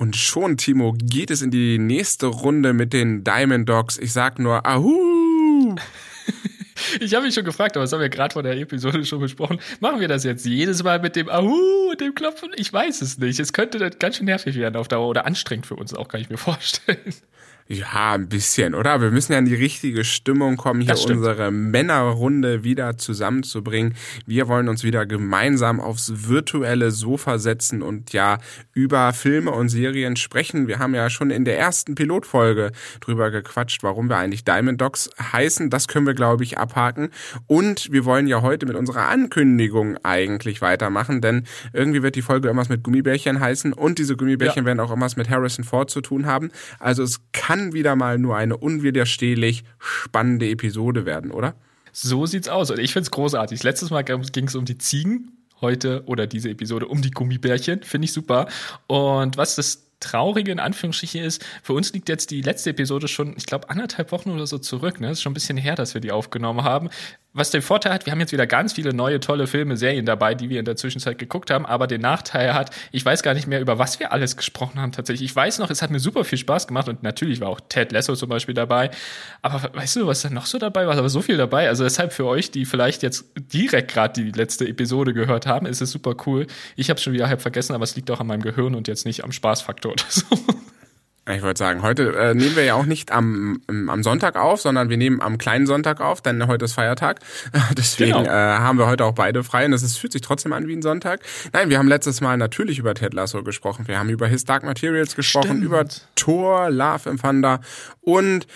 Und schon, Timo, geht es in die nächste Runde mit den Diamond Dogs. Ich sag nur Ahu! Ich habe mich schon gefragt, aber das haben wir gerade vor der Episode schon besprochen. Machen wir das jetzt jedes Mal mit dem Ahu und dem Klopfen? Ich weiß es nicht. Es könnte ganz schön nervig werden auf Dauer oder anstrengend für uns auch, kann ich mir vorstellen. Ja, ein bisschen, oder? Wir müssen ja in die richtige Stimmung kommen, hier unsere Männerrunde wieder zusammenzubringen. Wir wollen uns wieder gemeinsam aufs virtuelle Sofa setzen und ja über Filme und Serien sprechen. Wir haben ja schon in der ersten Pilotfolge drüber gequatscht, warum wir eigentlich Diamond Dogs heißen. Das können wir, glaube ich, abhaken. Und wir wollen ja heute mit unserer Ankündigung eigentlich weitermachen, denn irgendwie wird die Folge irgendwas mit Gummibärchen heißen und diese Gummibärchen ja. werden auch irgendwas mit Harrison Ford zu tun haben. Also es kann kann wieder mal nur eine unwiderstehlich spannende Episode werden, oder? So sieht's aus. Und ich find's großartig. Letztes Mal ging es um die Ziegen, heute oder diese Episode um die Gummibärchen. Finde ich super. Und was das Traurige in Anführungsstrichen ist, für uns liegt jetzt die letzte Episode schon, ich glaube, anderthalb Wochen oder so zurück. Ne? Das ist schon ein bisschen her, dass wir die aufgenommen haben was den Vorteil hat, wir haben jetzt wieder ganz viele neue tolle Filme, Serien dabei, die wir in der Zwischenzeit geguckt haben, aber den Nachteil hat, ich weiß gar nicht mehr, über was wir alles gesprochen haben tatsächlich. Ich weiß noch, es hat mir super viel Spaß gemacht und natürlich war auch Ted Lasso zum Beispiel dabei. Aber weißt du, was da noch so dabei war? Aber so viel dabei. Also deshalb für euch, die vielleicht jetzt direkt gerade die letzte Episode gehört haben, ist es super cool. Ich habe schon wieder halb vergessen, aber es liegt auch an meinem Gehirn und jetzt nicht am Spaßfaktor oder so. Ich wollte sagen, heute äh, nehmen wir ja auch nicht am, am Sonntag auf, sondern wir nehmen am kleinen Sonntag auf, denn heute ist Feiertag. Deswegen genau. äh, haben wir heute auch beide frei und es fühlt sich trotzdem an wie ein Sonntag. Nein, wir haben letztes Mal natürlich über Ted Lasso gesprochen. Wir haben über His Dark Materials gesprochen, Stimmt. über Thor, Love and Thunder und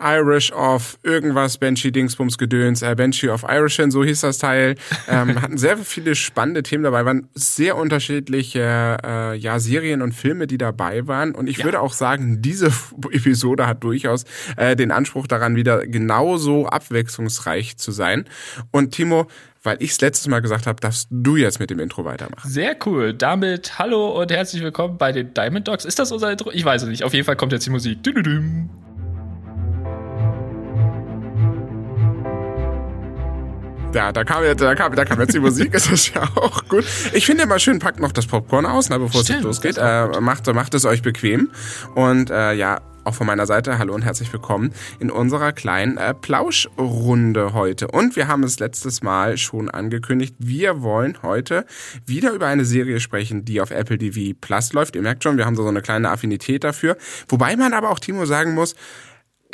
Irish of irgendwas, Banshee Dingsbums Gedöns, äh, Banshee of Irishin, so hieß das Teil. Ähm, hatten sehr viele spannende Themen dabei, waren sehr unterschiedliche äh, ja, Serien und Filme, die dabei waren. Und ich ja. würde auch sagen, diese Episode hat durchaus äh, den Anspruch daran, wieder genauso abwechslungsreich zu sein. Und Timo, weil ich es letztes Mal gesagt habe, darfst du jetzt mit dem Intro weitermachen. Sehr cool. Damit hallo und herzlich willkommen bei den Diamond Dogs. Ist das unser Intro? Ich weiß es nicht. Auf jeden Fall kommt jetzt die Musik. Dü -dü -dü. Ja, da kam jetzt, da kam, da kam jetzt die Musik, ist das ja auch gut. Ich finde immer schön, packt noch das Popcorn aus, na, bevor Stimmt, es losgeht. Äh, macht, macht es euch bequem. Und äh, ja, auch von meiner Seite hallo und herzlich willkommen in unserer kleinen äh, Plauschrunde heute. Und wir haben es letztes Mal schon angekündigt, wir wollen heute wieder über eine Serie sprechen, die auf Apple TV Plus läuft. Ihr merkt schon, wir haben so eine kleine Affinität dafür. Wobei man aber auch Timo sagen muss,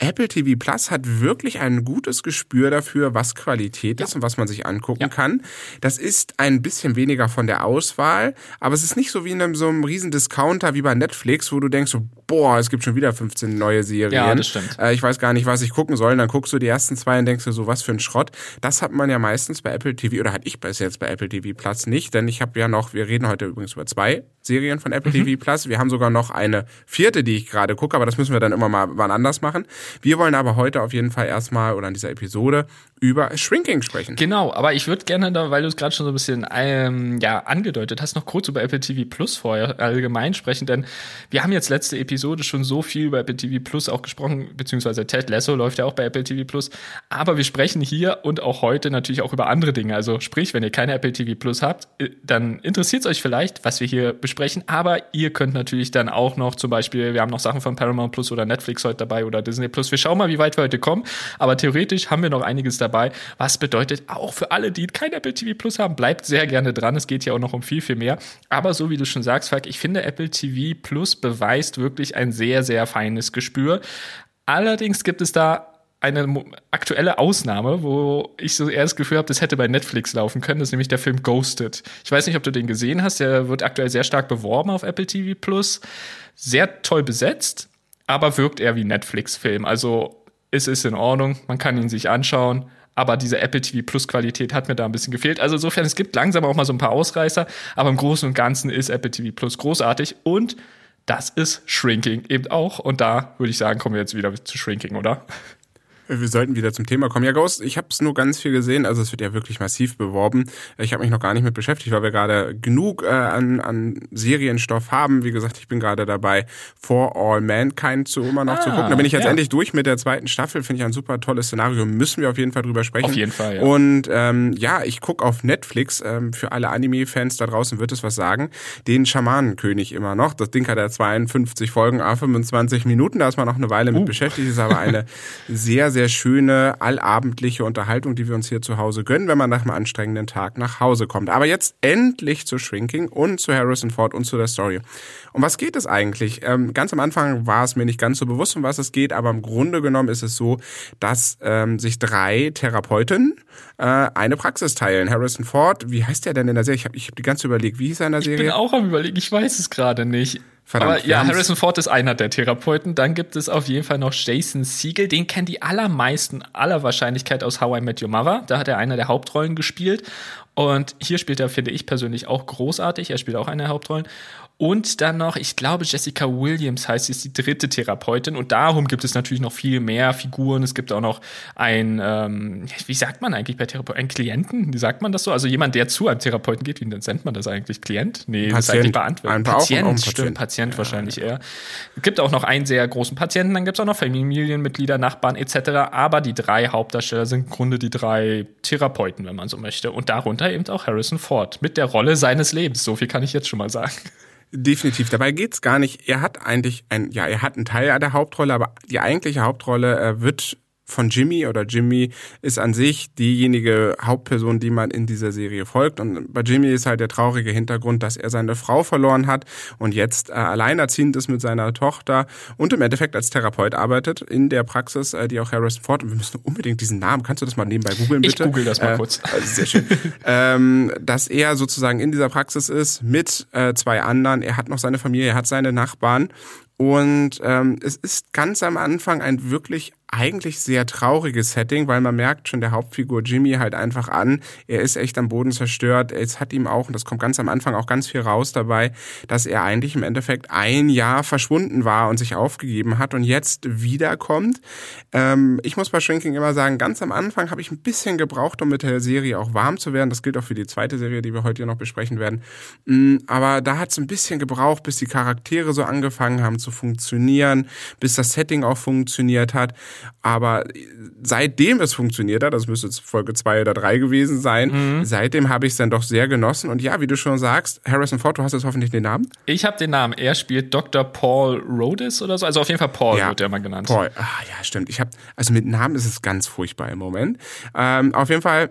Apple TV Plus hat wirklich ein gutes Gespür dafür, was Qualität ja. ist und was man sich angucken ja. kann. Das ist ein bisschen weniger von der Auswahl, aber es ist nicht so wie in einem, so einem riesen Discounter wie bei Netflix, wo du denkst so, boah, es gibt schon wieder 15 neue Serien. Ja, das stimmt. Äh, ich weiß gar nicht, was ich gucken soll. Und dann guckst du die ersten zwei und denkst du so, was für ein Schrott. Das hat man ja meistens bei Apple TV oder hatte ich bis jetzt bei Apple TV Plus nicht, denn ich habe ja noch, wir reden heute übrigens über zwei Serien von Apple mhm. TV Plus. Wir haben sogar noch eine vierte, die ich gerade gucke, aber das müssen wir dann immer mal wann anders machen. Wir wollen aber heute auf jeden Fall erstmal oder in dieser Episode über Shrinking sprechen. Genau, aber ich würde gerne da, weil du es gerade schon so ein bisschen ähm, ja angedeutet hast, noch kurz über Apple TV Plus vorher allgemein sprechen, denn wir haben jetzt letzte Episode schon so viel über Apple TV Plus auch gesprochen, beziehungsweise Ted Lasso läuft ja auch bei Apple TV Plus, aber wir sprechen hier und auch heute natürlich auch über andere Dinge. Also sprich, wenn ihr keine Apple TV Plus habt, äh, dann interessiert es euch vielleicht, was wir hier besprechen, aber ihr könnt natürlich dann auch noch zum Beispiel, wir haben noch Sachen von Paramount Plus oder Netflix heute dabei oder Disney Plus. Wir schauen mal, wie weit wir heute kommen, aber theoretisch haben wir noch einiges dabei. Was bedeutet auch für alle, die kein Apple TV Plus haben, bleibt sehr gerne dran. Es geht ja auch noch um viel, viel mehr. Aber so wie du schon sagst, Falk, ich finde Apple TV Plus beweist wirklich ein sehr, sehr feines Gespür. Allerdings gibt es da eine aktuelle Ausnahme, wo ich so eher das Gefühl habe, das hätte bei Netflix laufen können. Das ist nämlich der Film Ghosted. Ich weiß nicht, ob du den gesehen hast. Der wird aktuell sehr stark beworben auf Apple TV Plus. Sehr toll besetzt, aber wirkt eher wie Netflix-Film. Also es ist in Ordnung, man kann ihn sich anschauen aber diese Apple TV Plus Qualität hat mir da ein bisschen gefehlt. Also insofern, es gibt langsam auch mal so ein paar Ausreißer, aber im Großen und Ganzen ist Apple TV Plus großartig und das ist Shrinking eben auch. Und da würde ich sagen, kommen wir jetzt wieder zu Shrinking, oder? Wir sollten wieder zum Thema kommen. Ja, Ghost, ich habe es nur ganz viel gesehen. Also es wird ja wirklich massiv beworben. Ich habe mich noch gar nicht mit beschäftigt, weil wir gerade genug äh, an, an Serienstoff haben. Wie gesagt, ich bin gerade dabei, For All Mankind zu immer noch ah, zu gucken. Da bin ich jetzt ja. endlich durch mit der zweiten Staffel. Finde ich ein super tolles Szenario. Müssen wir auf jeden Fall drüber sprechen. Auf jeden Fall, ja. Und ähm, ja, ich gucke auf Netflix. Ähm, für alle Anime-Fans da draußen wird es was sagen. Den Schamanenkönig immer noch. Das Ding hat ja 52 Folgen, a 25 Minuten. Da ist man noch eine Weile mit uh. beschäftigt. Ist aber eine sehr, sehr schöne, allabendliche Unterhaltung, die wir uns hier zu Hause gönnen, wenn man nach einem anstrengenden Tag nach Hause kommt. Aber jetzt endlich zu Shrinking und zu Harrison Ford und zu der Story. Um was geht es eigentlich? Ähm, ganz am Anfang war es mir nicht ganz so bewusst, um was es geht, aber im Grunde genommen ist es so, dass ähm, sich drei Therapeuten äh, eine Praxis teilen. Harrison Ford, wie heißt der denn in der Serie? Ich habe ich hab die ganze überlegt, wie hieß er in der Serie? Ich bin auch am überlegen, ich weiß es gerade nicht. Verdammt, Aber ja, Harrison Ford ist einer der Therapeuten. Dann gibt es auf jeden Fall noch Jason Siegel. Den kennen die allermeisten aller Wahrscheinlichkeit aus How I Met Your Mother. Da hat er eine der Hauptrollen gespielt. Und hier spielt er, finde ich persönlich, auch großartig. Er spielt auch eine der Hauptrollen. Und dann noch, ich glaube, Jessica Williams heißt, sie ist die dritte Therapeutin. Und darum gibt es natürlich noch viel mehr Figuren. Es gibt auch noch ein, ähm, wie sagt man eigentlich bei Therapeuten? Ein Klienten? Wie sagt man das so? Also jemand, der zu einem Therapeuten geht. Wie nennt man das eigentlich? Klient? Nee, Patient. das ist eigentlich beantwortet. Patient, auch, auch Patient, stimmt. Patient ja, wahrscheinlich ja. eher. Es gibt auch noch einen sehr großen Patienten. Dann gibt es auch noch Familienmitglieder, Nachbarn etc. Aber die drei Hauptdarsteller sind im Grunde die drei Therapeuten, wenn man so möchte. Und darunter eben auch Harrison Ford mit der Rolle seines Lebens. So viel kann ich jetzt schon mal sagen. Definitiv. Dabei geht's gar nicht. Er hat eigentlich ein, ja, er hat einen Teil der Hauptrolle, aber die eigentliche Hauptrolle äh, wird von Jimmy oder Jimmy ist an sich diejenige Hauptperson, die man in dieser Serie folgt. Und bei Jimmy ist halt der traurige Hintergrund, dass er seine Frau verloren hat und jetzt äh, alleinerziehend ist mit seiner Tochter und im Endeffekt als Therapeut arbeitet in der Praxis, äh, die auch Harrison Ford. Und wir müssen unbedingt diesen Namen, kannst du das mal nebenbei googeln, bitte? Ich google das mal äh, kurz. Sehr schön. ähm, dass er sozusagen in dieser Praxis ist mit äh, zwei anderen. Er hat noch seine Familie, er hat seine Nachbarn und ähm, es ist ganz am Anfang ein wirklich eigentlich sehr trauriges Setting, weil man merkt schon der Hauptfigur Jimmy halt einfach an, er ist echt am Boden zerstört. Es hat ihm auch, und das kommt ganz am Anfang auch ganz viel raus dabei, dass er eigentlich im Endeffekt ein Jahr verschwunden war und sich aufgegeben hat und jetzt wiederkommt. Ähm, ich muss bei Shrinking immer sagen, ganz am Anfang habe ich ein bisschen gebraucht, um mit der Serie auch warm zu werden. Das gilt auch für die zweite Serie, die wir heute hier noch besprechen werden. Mm, aber da hat es ein bisschen gebraucht, bis die Charaktere so angefangen haben zu funktionieren, bis das Setting auch funktioniert hat. Aber seitdem es funktioniert hat, das müsste jetzt Folge zwei oder drei gewesen sein, mhm. seitdem habe ich es dann doch sehr genossen. Und ja, wie du schon sagst, Harrison Ford, du hast jetzt hoffentlich den Namen? Ich habe den Namen. Er spielt Dr. Paul Rhodes oder so. Also auf jeden Fall Paul ja, wird er mal genannt. Paul, ah, ja, stimmt. Ich habe, also mit Namen ist es ganz furchtbar im Moment. Ähm, auf jeden Fall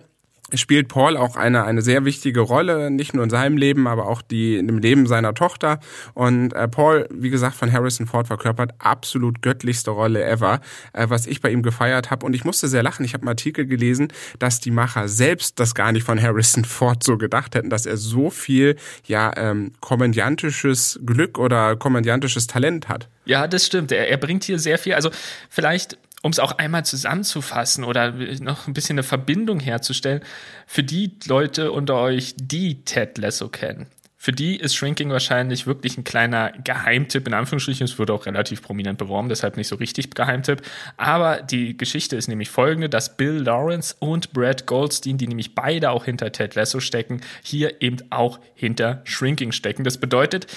spielt Paul auch eine, eine sehr wichtige Rolle, nicht nur in seinem Leben, aber auch die, in dem Leben seiner Tochter. Und äh, Paul, wie gesagt, von Harrison Ford verkörpert absolut göttlichste Rolle ever, äh, was ich bei ihm gefeiert habe. Und ich musste sehr lachen. Ich habe einen Artikel gelesen, dass die Macher selbst das gar nicht von Harrison Ford so gedacht hätten, dass er so viel ja ähm, komödiantisches Glück oder komödiantisches Talent hat. Ja, das stimmt. Er, er bringt hier sehr viel. Also vielleicht um es auch einmal zusammenzufassen oder noch ein bisschen eine Verbindung herzustellen, für die Leute unter euch, die Ted Lasso kennen, für die ist Shrinking wahrscheinlich wirklich ein kleiner Geheimtipp, in Anführungsstrichen. Es wurde auch relativ prominent beworben, deshalb nicht so richtig Geheimtipp. Aber die Geschichte ist nämlich folgende, dass Bill Lawrence und Brad Goldstein, die nämlich beide auch hinter Ted Lasso stecken, hier eben auch hinter Shrinking stecken. Das bedeutet,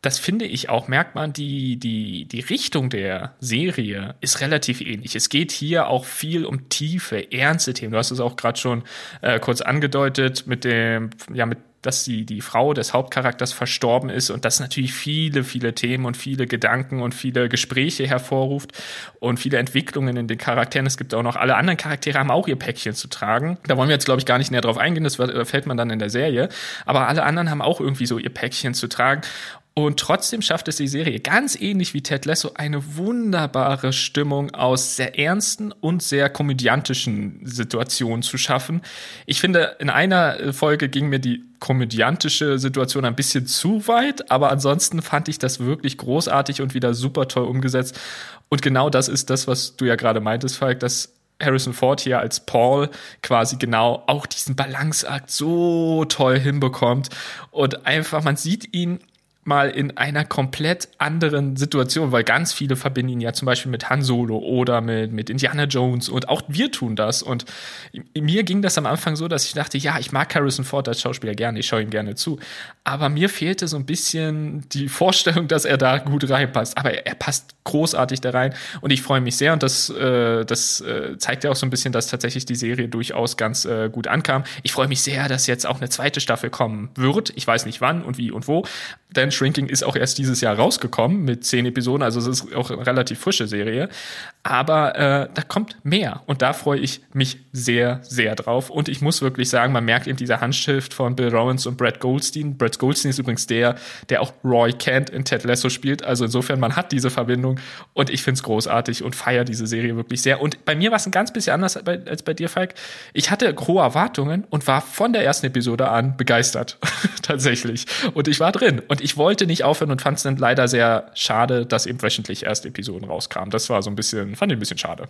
das finde ich auch, merkt man, die, die, die Richtung der Serie ist relativ ähnlich. Es geht hier auch viel um tiefe, ernste Themen. Du hast es auch gerade schon äh, kurz angedeutet mit dem, ja, mit dass die, die Frau des Hauptcharakters verstorben ist und das natürlich viele, viele Themen und viele Gedanken und viele Gespräche hervorruft und viele Entwicklungen in den Charakteren. Es gibt auch noch alle anderen Charaktere haben auch ihr Päckchen zu tragen. Da wollen wir jetzt, glaube ich, gar nicht näher drauf eingehen, das fällt man dann in der Serie. Aber alle anderen haben auch irgendwie so ihr Päckchen zu tragen. Und trotzdem schafft es die Serie, ganz ähnlich wie Ted Lasso, eine wunderbare Stimmung aus sehr ernsten und sehr komödiantischen Situationen zu schaffen. Ich finde, in einer Folge ging mir die komödiantische Situation ein bisschen zu weit, aber ansonsten fand ich das wirklich großartig und wieder super toll umgesetzt. Und genau das ist das, was du ja gerade meintest, Falk, dass Harrison Ford hier als Paul quasi genau auch diesen Balanceakt so toll hinbekommt und einfach, man sieht ihn mal in einer komplett anderen Situation, weil ganz viele verbinden ihn ja zum Beispiel mit Han Solo oder mit, mit Indiana Jones und auch wir tun das. Und mir ging das am Anfang so, dass ich dachte, ja, ich mag Harrison Ford als Schauspieler gerne, ich schaue ihm gerne zu. Aber mir fehlte so ein bisschen die Vorstellung, dass er da gut reinpasst. Aber er, er passt großartig da rein und ich freue mich sehr und das, äh, das äh, zeigt ja auch so ein bisschen, dass tatsächlich die Serie durchaus ganz äh, gut ankam. Ich freue mich sehr, dass jetzt auch eine zweite Staffel kommen wird. Ich weiß nicht wann und wie und wo, denn Shrinking ist auch erst dieses Jahr rausgekommen mit zehn Episoden, also es ist auch eine relativ frische Serie. Aber äh, da kommt mehr und da freue ich mich sehr, sehr drauf. Und ich muss wirklich sagen, man merkt eben diese Handschrift von Bill Rowans und Brad Goldstein. Brad Goldstein ist übrigens der, der auch Roy Kent in Ted Lasso spielt. Also insofern, man hat diese Verbindung und ich finde es großartig und feiere diese Serie wirklich sehr. Und bei mir war es ein ganz bisschen anders als bei dir, Falk. Ich hatte hohe Erwartungen und war von der ersten Episode an begeistert. Tatsächlich. Und ich war drin. Und ich wollte nicht aufhören und fand es dann leider sehr schade, dass eben wöchentlich erste Episoden rauskamen. Das war so ein bisschen, fand ich ein bisschen schade.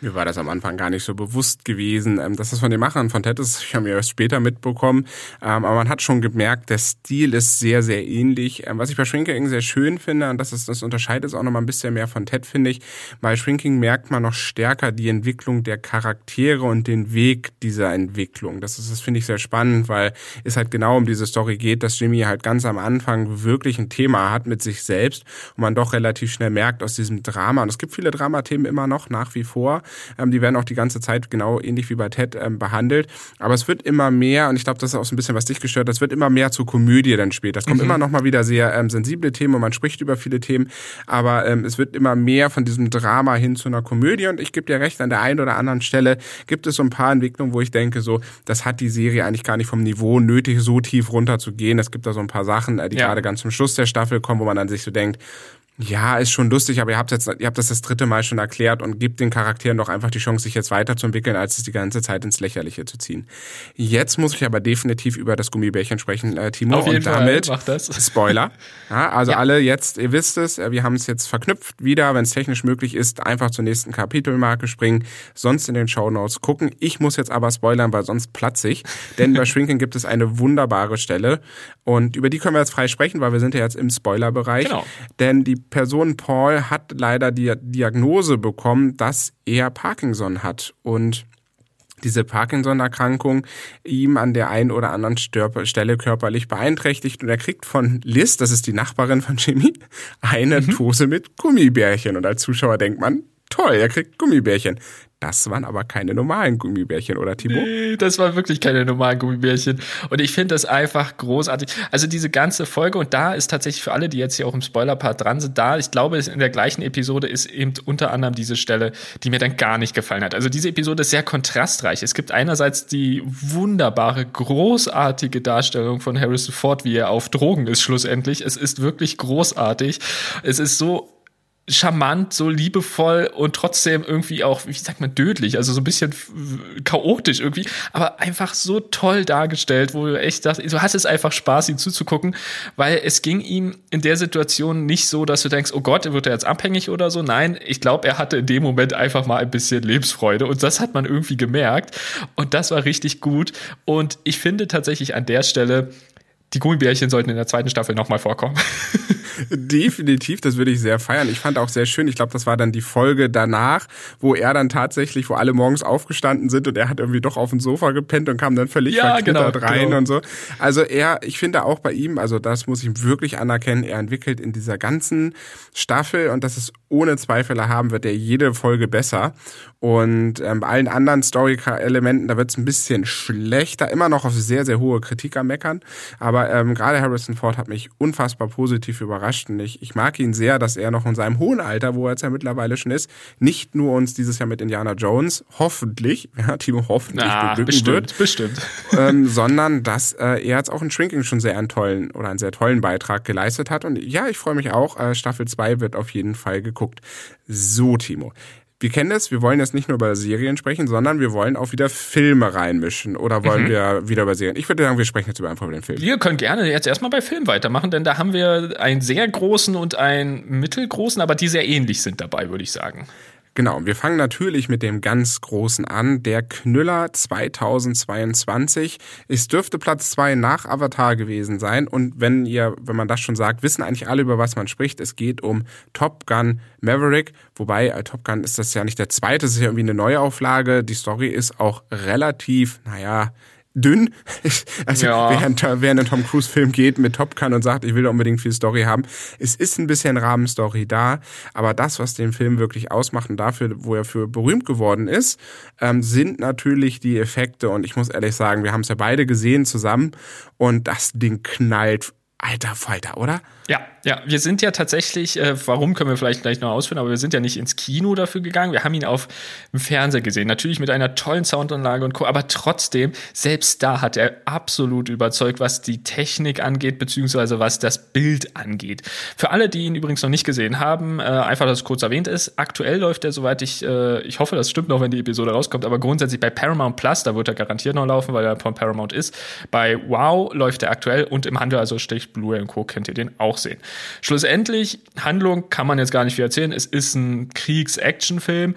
Mir war das am Anfang gar nicht so bewusst gewesen, ähm, dass das von den Machern von Ted ist. Ich habe mir erst später mitbekommen. Ähm, aber man hat schon gemerkt, der Stil ist sehr, sehr ähnlich. Ähm, was ich bei Shrinking sehr schön finde, und das, ist, das unterscheidet es auch noch mal ein bisschen mehr von Ted, finde ich. Bei Shrinking merkt man noch stärker die Entwicklung der Charaktere und den Weg dieser Entwicklung. Das ist, das finde ich sehr spannend, weil es halt genau um diese Story geht, dass Jimmy halt ganz am Anfang wirklich ein Thema hat mit sich selbst und man doch relativ schnell merkt aus diesem Drama, und es gibt viele Dramathemen immer noch nach wie vor, ähm, die werden auch die ganze Zeit genau ähnlich wie bei Ted ähm, behandelt. Aber es wird immer mehr, und ich glaube, das ist auch so ein bisschen, was dich gestört es wird immer mehr zur Komödie dann später. Es kommen mhm. immer noch mal wieder sehr ähm, sensible Themen und man spricht über viele Themen, aber ähm, es wird immer mehr von diesem Drama hin zu einer Komödie. Und ich gebe dir recht, an der einen oder anderen Stelle gibt es so ein paar Entwicklungen, wo ich denke, so, das hat die Serie eigentlich gar nicht vom Niveau nötig, so tief runter zu gehen. Es gibt da so ein paar Sachen, äh, die ja. gerade ganz zum Schluss der Staffel kommen, wo man dann sich so denkt, ja, ist schon lustig, aber ihr habt jetzt, ihr habt das das dritte Mal schon erklärt und gebt den Charakteren doch einfach die Chance, sich jetzt weiterzuentwickeln, als es die ganze Zeit ins Lächerliche zu ziehen. Jetzt muss ich aber definitiv über das Gummibärchen sprechen, äh, Timo. Auf jeden und damit Fall. Spoiler. Ja, also ja. alle jetzt, ihr wisst es, äh, wir haben es jetzt verknüpft wieder, wenn es technisch möglich ist, einfach zur nächsten Kapitelmarke springen, sonst in den Show Notes gucken. Ich muss jetzt aber spoilern, weil sonst platze ich, denn bei Shrinking gibt es eine wunderbare Stelle und über die können wir jetzt frei sprechen, weil wir sind ja jetzt im Spoilerbereich. Genau. Denn die Person Paul hat leider die Diagnose bekommen, dass er Parkinson hat. Und diese Parkinson-Erkrankung ihm an der einen oder anderen Stelle körperlich beeinträchtigt. Und er kriegt von Liz, das ist die Nachbarin von Jimmy, eine mhm. Dose mit Gummibärchen. Und als Zuschauer denkt man, toll, er kriegt Gummibärchen. Das waren aber keine normalen Gummibärchen, oder Timo? Nee, das waren wirklich keine normalen Gummibärchen. Und ich finde das einfach großartig. Also diese ganze Folge, und da ist tatsächlich für alle, die jetzt hier auch im Spoiler-Part dran sind, da, ich glaube, in der gleichen Episode ist eben unter anderem diese Stelle, die mir dann gar nicht gefallen hat. Also diese Episode ist sehr kontrastreich. Es gibt einerseits die wunderbare, großartige Darstellung von Harrison Ford, wie er auf Drogen ist schlussendlich. Es ist wirklich großartig. Es ist so charmant, so liebevoll und trotzdem irgendwie auch, wie sagt man, dödlich, also so ein bisschen chaotisch irgendwie, aber einfach so toll dargestellt, wo du echt sagst, du hast es einfach Spaß, ihm zuzugucken, weil es ging ihm in der Situation nicht so, dass du denkst, oh Gott, wird er jetzt abhängig oder so. Nein, ich glaube, er hatte in dem Moment einfach mal ein bisschen Lebensfreude und das hat man irgendwie gemerkt und das war richtig gut und ich finde tatsächlich an der Stelle, die Gummibärchen sollten in der zweiten Staffel nochmal vorkommen. Definitiv, das würde ich sehr feiern. Ich fand auch sehr schön, ich glaube, das war dann die Folge danach, wo er dann tatsächlich, wo alle morgens aufgestanden sind und er hat irgendwie doch auf dem Sofa gepennt und kam dann völlig ja, verknittert genau, rein genau. und so. Also er, ich finde auch bei ihm, also das muss ich wirklich anerkennen, er entwickelt in dieser ganzen Staffel und das ist ohne Zweifel haben, wird er jede Folge besser. Und ähm, bei allen anderen Story-Elementen, da wird es ein bisschen schlechter, immer noch auf sehr, sehr hohe Kritiker meckern. Aber ähm, gerade Harrison Ford hat mich unfassbar positiv überrascht. Und ich, ich mag ihn sehr, dass er noch in seinem hohen Alter, wo er jetzt ja mittlerweile schon ist, nicht nur uns dieses Jahr mit Indiana Jones, hoffentlich, ja, Timo hoffentlich Na, bestimmt, wird, bestimmt. Ähm, sondern dass äh, er jetzt auch in Shrinking schon sehr einen tollen oder einen sehr tollen Beitrag geleistet hat. Und ja, ich freue mich auch. Äh, Staffel 2 wird auf jeden Fall geguckt. So, Timo wir kennen das, wir wollen jetzt nicht nur über Serien sprechen, sondern wir wollen auch wieder Filme reinmischen. Oder wollen mhm. wir wieder über Serien? Ich würde sagen, wir sprechen jetzt über einfach über den Film. Wir können gerne jetzt erstmal bei Film weitermachen, denn da haben wir einen sehr großen und einen mittelgroßen, aber die sehr ähnlich sind dabei, würde ich sagen. Genau, wir fangen natürlich mit dem ganz Großen an. Der Knüller 2022. Es dürfte Platz zwei nach Avatar gewesen sein. Und wenn ihr, wenn man das schon sagt, wissen eigentlich alle, über was man spricht. Es geht um Top Gun Maverick. Wobei, äh, Top Gun ist das ja nicht der zweite, es ist ja irgendwie eine Neuauflage. Die Story ist auch relativ, naja, dünn. Also ja. während, während ein Tom Cruise Film geht mit Top Gun und sagt, ich will unbedingt viel Story haben. Es ist ein bisschen Rahmenstory da, aber das, was den Film wirklich ausmacht und dafür, wo er für berühmt geworden ist, ähm, sind natürlich die Effekte und ich muss ehrlich sagen, wir haben es ja beide gesehen zusammen und das Ding knallt alter Falter, oder? Ja, ja, wir sind ja tatsächlich, äh, warum können wir vielleicht gleich noch ausführen, aber wir sind ja nicht ins Kino dafür gegangen. Wir haben ihn auf dem Fernseher gesehen, natürlich mit einer tollen Soundanlage und Co. Aber trotzdem, selbst da hat er absolut überzeugt, was die Technik angeht, beziehungsweise was das Bild angeht. Für alle, die ihn übrigens noch nicht gesehen haben, äh, einfach, dass es kurz erwähnt ist, aktuell läuft er, soweit ich, äh, ich hoffe, das stimmt noch, wenn die Episode rauskommt, aber grundsätzlich bei Paramount Plus, da wird er garantiert noch laufen, weil er von Paramount ist. Bei Wow läuft er aktuell und im Handel, also Stich und Co. könnt ihr den auch sehen. Schlussendlich, Handlung kann man jetzt gar nicht viel erzählen. Es ist ein Kriegs-Action-Film,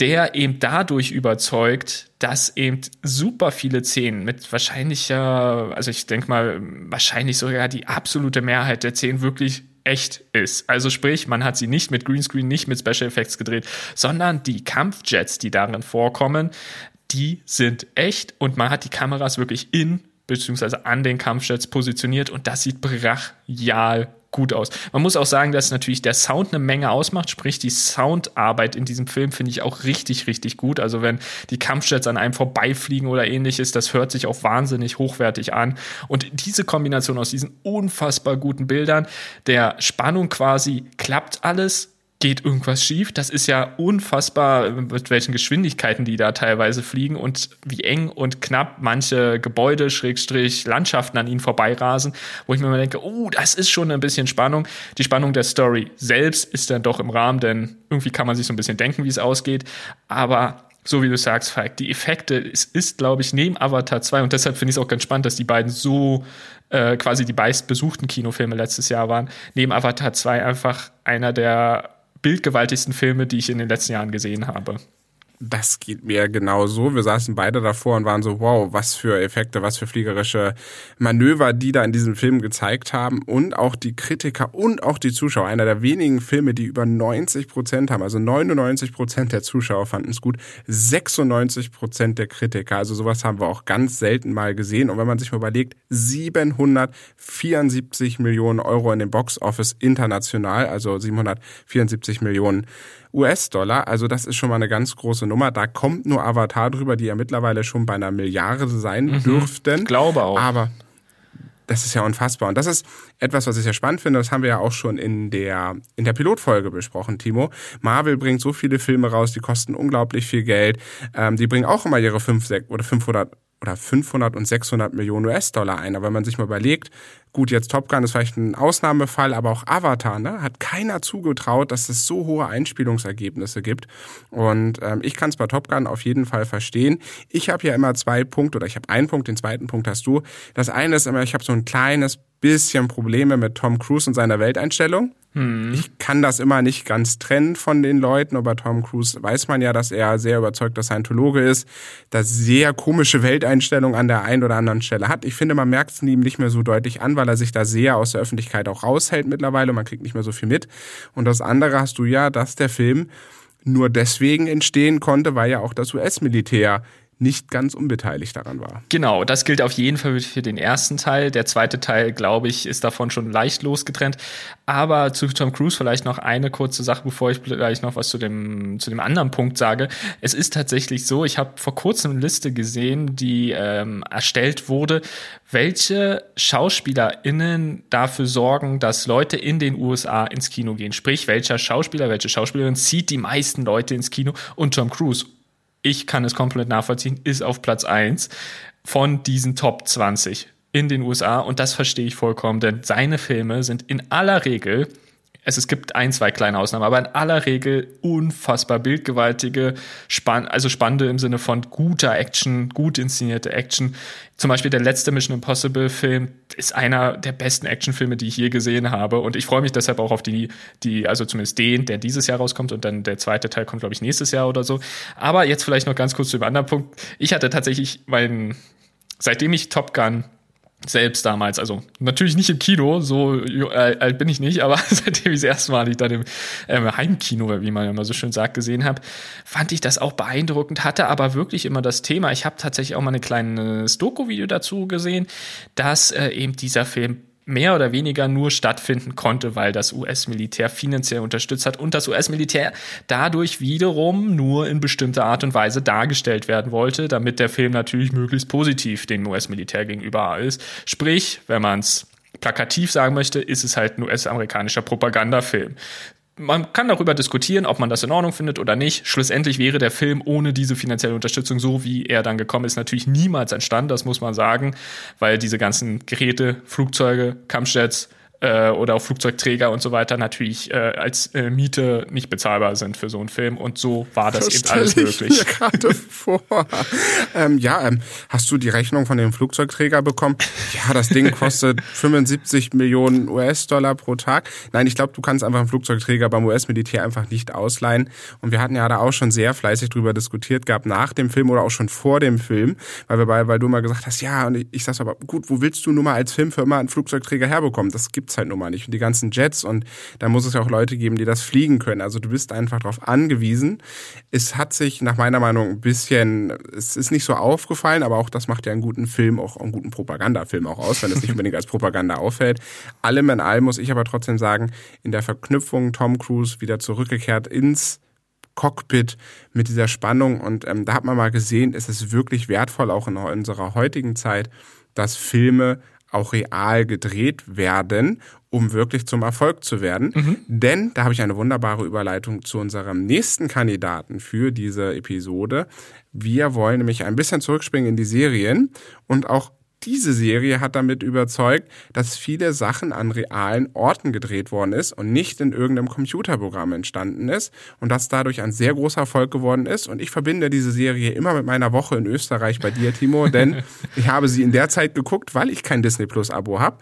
der eben dadurch überzeugt, dass eben super viele Szenen mit wahrscheinlicher, also ich denke mal, wahrscheinlich sogar die absolute Mehrheit der Szenen wirklich echt ist. Also sprich, man hat sie nicht mit Greenscreen, nicht mit Special Effects gedreht, sondern die Kampfjets, die darin vorkommen, die sind echt und man hat die Kameras wirklich in beziehungsweise an den Kampfjets positioniert und das sieht brachial gut aus. Man muss auch sagen, dass natürlich der Sound eine Menge ausmacht, sprich die Soundarbeit in diesem Film finde ich auch richtig, richtig gut. Also wenn die Kampfjets an einem vorbeifliegen oder ähnliches, das hört sich auch wahnsinnig hochwertig an. Und diese Kombination aus diesen unfassbar guten Bildern, der Spannung quasi klappt alles, geht irgendwas schief. Das ist ja unfassbar, mit welchen Geschwindigkeiten die da teilweise fliegen und wie eng und knapp manche Gebäude, Schrägstrich, Landschaften an ihnen vorbeirasen, wo ich mir mal denke, oh, das ist schon ein bisschen Spannung. Die Spannung der Story selbst ist dann doch im Rahmen, denn irgendwie kann man sich so ein bisschen denken, wie es ausgeht. Aber so wie du sagst, Falk, die Effekte, es ist, glaube ich, neben Avatar 2 und deshalb finde ich es auch ganz spannend, dass die beiden so äh, quasi die meistbesuchten Kinofilme letztes Jahr waren, neben Avatar 2 einfach einer der bildgewaltigsten Filme, die ich in den letzten Jahren gesehen habe. Das geht mir genau so. Wir saßen beide davor und waren so, wow, was für Effekte, was für fliegerische Manöver, die da in diesem Film gezeigt haben. Und auch die Kritiker und auch die Zuschauer. Einer der wenigen Filme, die über 90 Prozent haben. Also 99 Prozent der Zuschauer fanden es gut. 96 Prozent der Kritiker. Also sowas haben wir auch ganz selten mal gesehen. Und wenn man sich mal überlegt, 774 Millionen Euro in dem Box Office international, also 774 Millionen US-Dollar. Also das ist schon mal eine ganz große Nummer. Da kommt nur Avatar drüber, die ja mittlerweile schon bei einer Milliarde sein mhm, dürften. Glaube auch. Aber das ist ja unfassbar. Und das ist etwas, was ich sehr spannend finde. Das haben wir ja auch schon in der, in der Pilotfolge besprochen, Timo. Marvel bringt so viele Filme raus, die kosten unglaublich viel Geld. Ähm, die bringen auch immer ihre 5 oder 500 oder 500 und 600 Millionen US-Dollar ein. Aber wenn man sich mal überlegt, gut, jetzt Top Gun ist vielleicht ein Ausnahmefall, aber auch Avatar, ne, hat keiner zugetraut, dass es so hohe Einspielungsergebnisse gibt. Und ähm, ich kann es bei Top Gun auf jeden Fall verstehen. Ich habe ja immer zwei Punkte oder ich habe einen Punkt, den zweiten Punkt hast du. Das eine ist immer, ich habe so ein kleines bisschen Probleme mit Tom Cruise und seiner Welteinstellung. Hm. Ich kann das immer nicht ganz trennen von den Leuten, aber Tom Cruise weiß man ja, dass er sehr überzeugter Scientologe ist, dass sehr komische Welteinstellung an der einen oder anderen Stelle hat. Ich finde, man merkt es ihm nicht mehr so deutlich an, weil er sich da sehr aus der Öffentlichkeit auch raushält mittlerweile. Man kriegt nicht mehr so viel mit. Und das andere hast du ja, dass der Film nur deswegen entstehen konnte, weil ja auch das US-Militär nicht ganz unbeteiligt daran war. Genau, das gilt auf jeden Fall für den ersten Teil. Der zweite Teil, glaube ich, ist davon schon leicht losgetrennt. Aber zu Tom Cruise vielleicht noch eine kurze Sache, bevor ich gleich noch was zu dem, zu dem anderen Punkt sage. Es ist tatsächlich so, ich habe vor kurzem eine Liste gesehen, die ähm, erstellt wurde, welche SchauspielerInnen dafür sorgen, dass Leute in den USA ins Kino gehen. Sprich, welcher Schauspieler, welche Schauspielerin zieht die meisten Leute ins Kino und Tom Cruise ich kann es komplett nachvollziehen, ist auf Platz 1 von diesen Top 20 in den USA und das verstehe ich vollkommen, denn seine Filme sind in aller Regel es, es gibt ein, zwei kleine Ausnahmen, aber in aller Regel unfassbar bildgewaltige, spann also spannende im Sinne von guter Action, gut inszenierte Action. Zum Beispiel der letzte Mission Impossible Film ist einer der besten Actionfilme, die ich je gesehen habe. Und ich freue mich deshalb auch auf die, die, also zumindest den, der dieses Jahr rauskommt und dann der zweite Teil kommt, glaube ich, nächstes Jahr oder so. Aber jetzt vielleicht noch ganz kurz zu dem anderen Punkt. Ich hatte tatsächlich meinen, seitdem ich Top Gun selbst damals, also natürlich nicht im Kino, so äh, alt bin ich nicht, aber seitdem ich das erste Mal dann im ähm, Heimkino, wie man immer so schön sagt, gesehen habe, fand ich das auch beeindruckend, hatte aber wirklich immer das Thema, ich habe tatsächlich auch mal ein kleines Doku-Video dazu gesehen, dass äh, eben dieser Film mehr oder weniger nur stattfinden konnte, weil das US-Militär finanziell unterstützt hat und das US-Militär dadurch wiederum nur in bestimmter Art und Weise dargestellt werden wollte, damit der Film natürlich möglichst positiv dem US-Militär gegenüber ist. Sprich, wenn man es plakativ sagen möchte, ist es halt ein US-amerikanischer Propagandafilm man kann darüber diskutieren, ob man das in Ordnung findet oder nicht. Schlussendlich wäre der Film ohne diese finanzielle Unterstützung, so wie er dann gekommen ist, natürlich niemals entstanden, das muss man sagen, weil diese ganzen Geräte, Flugzeuge, Kampfjets, äh, oder auch Flugzeugträger und so weiter natürlich äh, als äh, Miete nicht bezahlbar sind für so einen Film. Und so war das, das eben alles möglich. Ich mir gerade vor. ähm, ja, ähm, hast du die Rechnung von dem Flugzeugträger bekommen? Ja, das Ding kostet 75 Millionen US-Dollar pro Tag. Nein, ich glaube, du kannst einfach einen Flugzeugträger beim US-Militär einfach nicht ausleihen. Und wir hatten ja da auch schon sehr fleißig drüber diskutiert gehabt nach dem Film oder auch schon vor dem Film, weil wir bei, weil du mal gesagt hast, ja, und ich, ich sag's aber, gut, wo willst du nur mal als Filmfirma einen Flugzeugträger herbekommen? Das gibt gibt's halt nun mal nicht. Und die ganzen Jets und da muss es ja auch Leute geben, die das fliegen können. Also du bist einfach darauf angewiesen. Es hat sich nach meiner Meinung ein bisschen, es ist nicht so aufgefallen, aber auch das macht ja einen guten Film, auch einen guten Propagandafilm auch aus, wenn es nicht unbedingt als Propaganda auffällt. Allem in allem muss ich aber trotzdem sagen, in der Verknüpfung Tom Cruise wieder zurückgekehrt ins Cockpit mit dieser Spannung. Und ähm, da hat man mal gesehen, es ist wirklich wertvoll, auch in unserer heutigen Zeit, dass Filme auch real gedreht werden, um wirklich zum Erfolg zu werden. Mhm. Denn, da habe ich eine wunderbare Überleitung zu unserem nächsten Kandidaten für diese Episode. Wir wollen nämlich ein bisschen zurückspringen in die Serien und auch diese Serie hat damit überzeugt, dass viele Sachen an realen Orten gedreht worden ist und nicht in irgendeinem Computerprogramm entstanden ist und dass dadurch ein sehr großer Erfolg geworden ist. Und ich verbinde diese Serie immer mit meiner Woche in Österreich bei dir, Timo, denn ich habe sie in der Zeit geguckt, weil ich kein Disney Plus Abo habe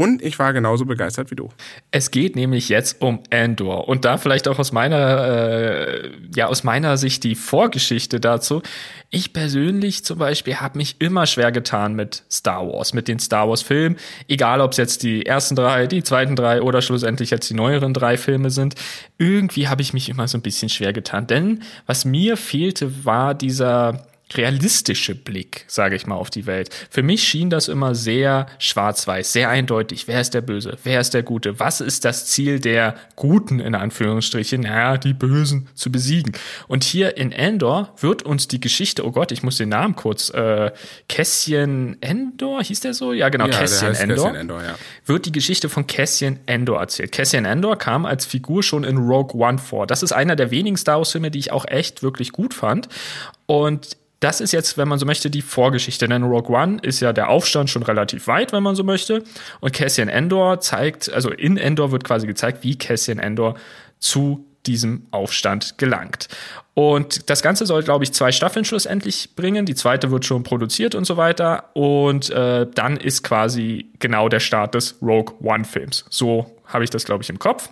und ich war genauso begeistert wie du. Es geht nämlich jetzt um Andor. Und da vielleicht auch aus meiner, äh, ja, aus meiner Sicht die Vorgeschichte dazu. Ich persönlich zum Beispiel habe mich immer schwer getan mit Star Wars, mit den Star Wars-Filmen. Egal, ob es jetzt die ersten drei, die zweiten drei oder schlussendlich jetzt die neueren drei Filme sind. Irgendwie habe ich mich immer so ein bisschen schwer getan. Denn was mir fehlte, war dieser realistische Blick, sage ich mal, auf die Welt. Für mich schien das immer sehr schwarz-weiß, sehr eindeutig. Wer ist der Böse? Wer ist der Gute? Was ist das Ziel der Guten, in Anführungsstrichen? Naja, die Bösen zu besiegen. Und hier in Endor wird uns die Geschichte, oh Gott, ich muss den Namen kurz, äh, Cassian Endor, hieß der so? Ja, genau, ja, Cassian, Endor. Cassian Endor ja. Wird die Geschichte von Cassian Endor erzählt. Cassian Endor kam als Figur schon in Rogue One vor. Das ist einer der wenigen Star Wars-Filme, die ich auch echt wirklich gut fand. Und das ist jetzt, wenn man so möchte, die Vorgeschichte. Denn Rogue One ist ja der Aufstand schon relativ weit, wenn man so möchte. Und Cassian Endor zeigt, also in Endor wird quasi gezeigt, wie Cassian Endor zu diesem Aufstand gelangt. Und das Ganze soll, glaube ich, zwei Staffeln schlussendlich bringen. Die zweite wird schon produziert und so weiter. Und äh, dann ist quasi genau der Start des Rogue One-Films. So habe ich das, glaube ich, im Kopf.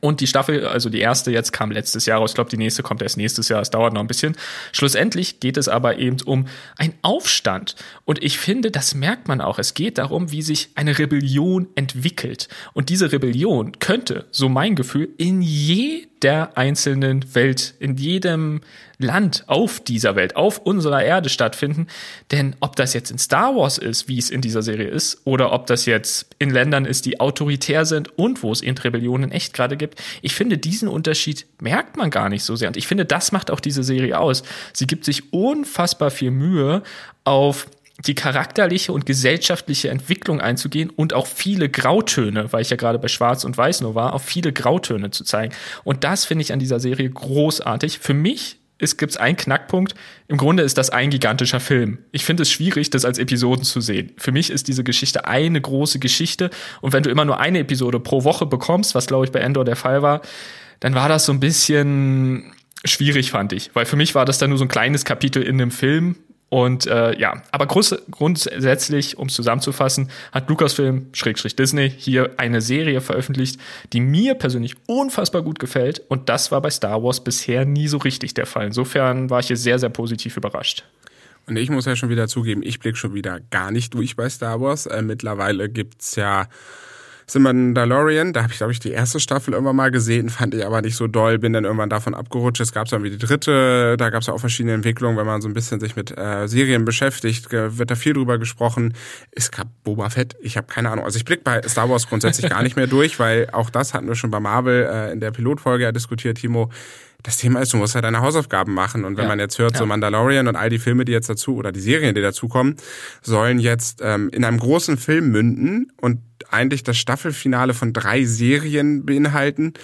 Und die Staffel, also die erste jetzt kam letztes Jahr raus. Ich glaube, die nächste kommt erst nächstes Jahr. Es dauert noch ein bisschen. Schlussendlich geht es aber eben um einen Aufstand. Und ich finde, das merkt man auch. Es geht darum, wie sich eine Rebellion entwickelt. Und diese Rebellion könnte, so mein Gefühl, in jeder einzelnen Welt, in jedem Land auf dieser Welt, auf unserer Erde stattfinden. Denn ob das jetzt in Star Wars ist, wie es in dieser Serie ist, oder ob das jetzt in Ländern ist, die autoritär sind und wo es eben Rebellionen echt gerade gibt, ich finde, diesen Unterschied merkt man gar nicht so sehr. Und ich finde, das macht auch diese Serie aus. Sie gibt sich unfassbar viel Mühe auf die charakterliche und gesellschaftliche Entwicklung einzugehen und auch viele Grautöne, weil ich ja gerade bei Schwarz und Weiß nur war, auf viele Grautöne zu zeigen. Und das finde ich an dieser Serie großartig. Für mich es gibt einen Knackpunkt. Im Grunde ist das ein gigantischer Film. Ich finde es schwierig, das als Episoden zu sehen. Für mich ist diese Geschichte eine große Geschichte. Und wenn du immer nur eine Episode pro Woche bekommst, was glaube ich bei Endor der Fall war, dann war das so ein bisschen schwierig, fand ich. Weil für mich war das dann nur so ein kleines Kapitel in dem Film. Und äh, ja, aber grundsätzlich, um es zusammenzufassen, hat Lucasfilm, Schrägstrich Disney, hier eine Serie veröffentlicht, die mir persönlich unfassbar gut gefällt. Und das war bei Star Wars bisher nie so richtig der Fall. Insofern war ich hier sehr, sehr positiv überrascht. Und ich muss ja schon wieder zugeben, ich blicke schon wieder gar nicht durch bei Star Wars. Äh, mittlerweile gibt's ja The Mandalorian, da habe ich, glaube ich, die erste Staffel irgendwann mal gesehen, fand ich aber nicht so doll, bin dann irgendwann davon abgerutscht. Es gab dann wie die dritte, da gab es ja auch verschiedene Entwicklungen, wenn man so ein bisschen sich mit äh, Serien beschäftigt, wird da viel drüber gesprochen. Es gab Boba Fett, ich habe keine Ahnung. Also ich blick bei Star Wars grundsätzlich gar nicht mehr durch, weil auch das hatten wir schon bei Marvel äh, in der Pilotfolge ja diskutiert, Timo das Thema ist, du musst ja deine Hausaufgaben machen. Und wenn ja. man jetzt hört, ja. so Mandalorian und all die Filme, die jetzt dazu oder die Serien, die dazukommen, sollen jetzt ähm, in einem großen Film münden und eigentlich das Staffelfinale von drei Serien beinhalten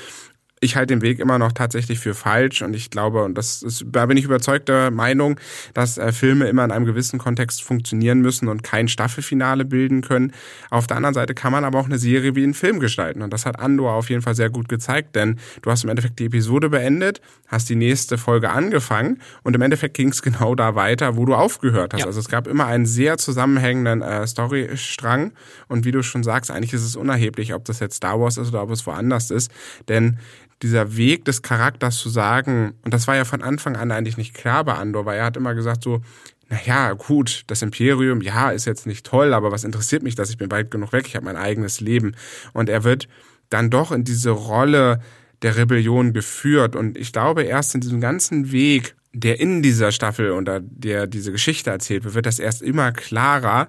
ich halte den Weg immer noch tatsächlich für falsch und ich glaube, und das ist, da bin ich überzeugter Meinung, dass äh, Filme immer in einem gewissen Kontext funktionieren müssen und kein Staffelfinale bilden können. Auf der anderen Seite kann man aber auch eine Serie wie einen Film gestalten und das hat Andor auf jeden Fall sehr gut gezeigt, denn du hast im Endeffekt die Episode beendet, hast die nächste Folge angefangen und im Endeffekt ging es genau da weiter, wo du aufgehört hast. Ja. Also es gab immer einen sehr zusammenhängenden äh, Storystrang und wie du schon sagst, eigentlich ist es unerheblich, ob das jetzt Star Wars ist oder ob es woanders ist, denn dieser Weg des Charakters zu sagen, und das war ja von Anfang an eigentlich nicht klar bei Andor, weil er hat immer gesagt so, naja, gut, das Imperium, ja, ist jetzt nicht toll, aber was interessiert mich das? Ich bin weit genug weg, ich habe mein eigenes Leben. Und er wird dann doch in diese Rolle der Rebellion geführt. Und ich glaube, erst in diesem ganzen Weg, der in dieser Staffel oder der diese Geschichte erzählt wird, wird das erst immer klarer,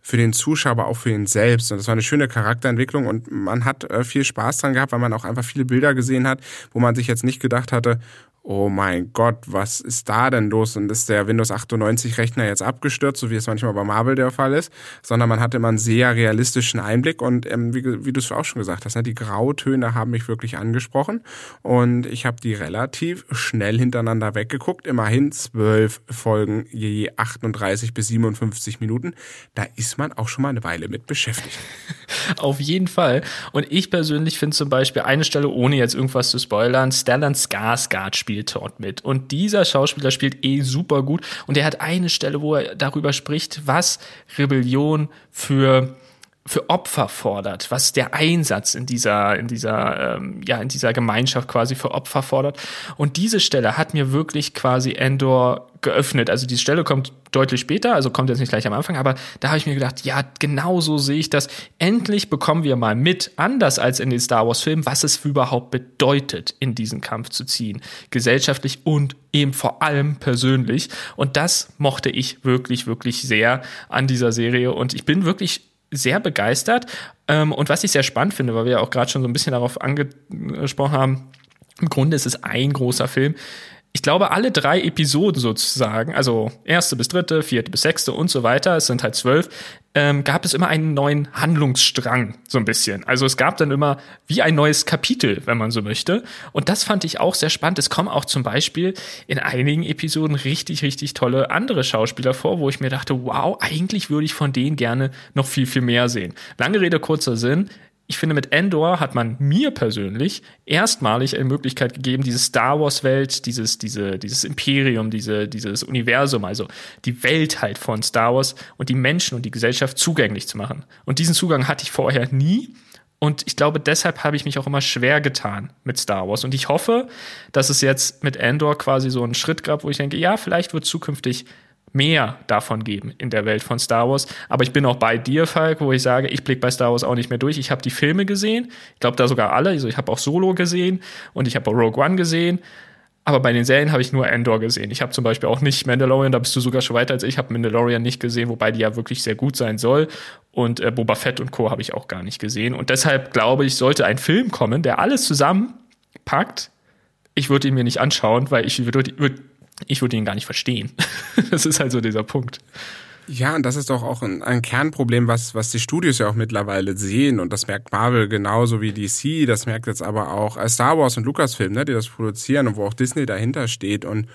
für den Zuschauer, aber auch für ihn selbst. Und das war eine schöne Charakterentwicklung und man hat äh, viel Spaß dran gehabt, weil man auch einfach viele Bilder gesehen hat, wo man sich jetzt nicht gedacht hatte, oh mein Gott, was ist da denn los? Und ist der Windows 98 Rechner jetzt abgestürzt, so wie es manchmal bei Marvel der Fall ist, sondern man hatte immer einen sehr realistischen Einblick und ähm, wie, wie du es auch schon gesagt hast, ne, die Grautöne haben mich wirklich angesprochen und ich habe die relativ schnell hintereinander weggeguckt, immerhin zwölf Folgen je 38 bis 57 Minuten. Da ist man auch schon mal eine Weile mit beschäftigt. Auf jeden Fall. Und ich persönlich finde zum Beispiel eine Stelle, ohne jetzt irgendwas zu spoilern, Stellan Skarsgård spielt spielt dort mit. Und dieser Schauspieler spielt eh super gut. Und er hat eine Stelle, wo er darüber spricht, was Rebellion für für Opfer fordert, was der Einsatz in dieser, in dieser, ähm, ja, in dieser Gemeinschaft quasi für Opfer fordert. Und diese Stelle hat mir wirklich quasi Endor geöffnet. Also diese Stelle kommt deutlich später, also kommt jetzt nicht gleich am Anfang, aber da habe ich mir gedacht, ja, genau so sehe ich das. Endlich bekommen wir mal mit, anders als in den Star Wars Filmen, was es überhaupt bedeutet, in diesen Kampf zu ziehen. Gesellschaftlich und eben vor allem persönlich. Und das mochte ich wirklich, wirklich sehr an dieser Serie. Und ich bin wirklich sehr begeistert. Ähm, und was ich sehr spannend finde, weil wir ja auch gerade schon so ein bisschen darauf angesprochen haben, im Grunde ist es ein großer Film ich glaube, alle drei Episoden sozusagen, also erste bis dritte, vierte bis sechste und so weiter, es sind halt zwölf, ähm, gab es immer einen neuen Handlungsstrang, so ein bisschen. Also es gab dann immer wie ein neues Kapitel, wenn man so möchte. Und das fand ich auch sehr spannend. Es kommen auch zum Beispiel in einigen Episoden richtig, richtig tolle andere Schauspieler vor, wo ich mir dachte, wow, eigentlich würde ich von denen gerne noch viel, viel mehr sehen. Lange Rede, kurzer Sinn ich finde, mit Endor hat man mir persönlich erstmalig eine Möglichkeit gegeben, diese Star Wars-Welt, dieses, diese, dieses Imperium, diese, dieses Universum, also die Welt halt von Star Wars und die Menschen und die Gesellschaft zugänglich zu machen. Und diesen Zugang hatte ich vorher nie. Und ich glaube, deshalb habe ich mich auch immer schwer getan mit Star Wars. Und ich hoffe, dass es jetzt mit Endor quasi so einen Schritt gab, wo ich denke, ja, vielleicht wird zukünftig mehr davon geben in der Welt von Star Wars. Aber ich bin auch bei dir, Falk, wo ich sage, ich blicke bei Star Wars auch nicht mehr durch. Ich habe die Filme gesehen, ich glaube da sogar alle. Also ich habe auch Solo gesehen und ich habe auch Rogue One gesehen. Aber bei den Serien habe ich nur Endor gesehen. Ich habe zum Beispiel auch nicht Mandalorian, da bist du sogar schon weiter als ich, habe Mandalorian nicht gesehen, wobei die ja wirklich sehr gut sein soll. Und äh, Boba Fett und Co. habe ich auch gar nicht gesehen. Und deshalb glaube ich, sollte ein Film kommen, der alles zusammenpackt. Ich würde ihn mir nicht anschauen, weil ich würde, würde ich würde ihn gar nicht verstehen. das ist halt so dieser Punkt. Ja, und das ist doch auch ein, ein, Kernproblem, was, was die Studios ja auch mittlerweile sehen. Und das merkt Marvel genauso wie DC. Das merkt jetzt aber auch äh, Star Wars und Lucasfilm, ne, die das produzieren und wo auch Disney dahinter steht. Und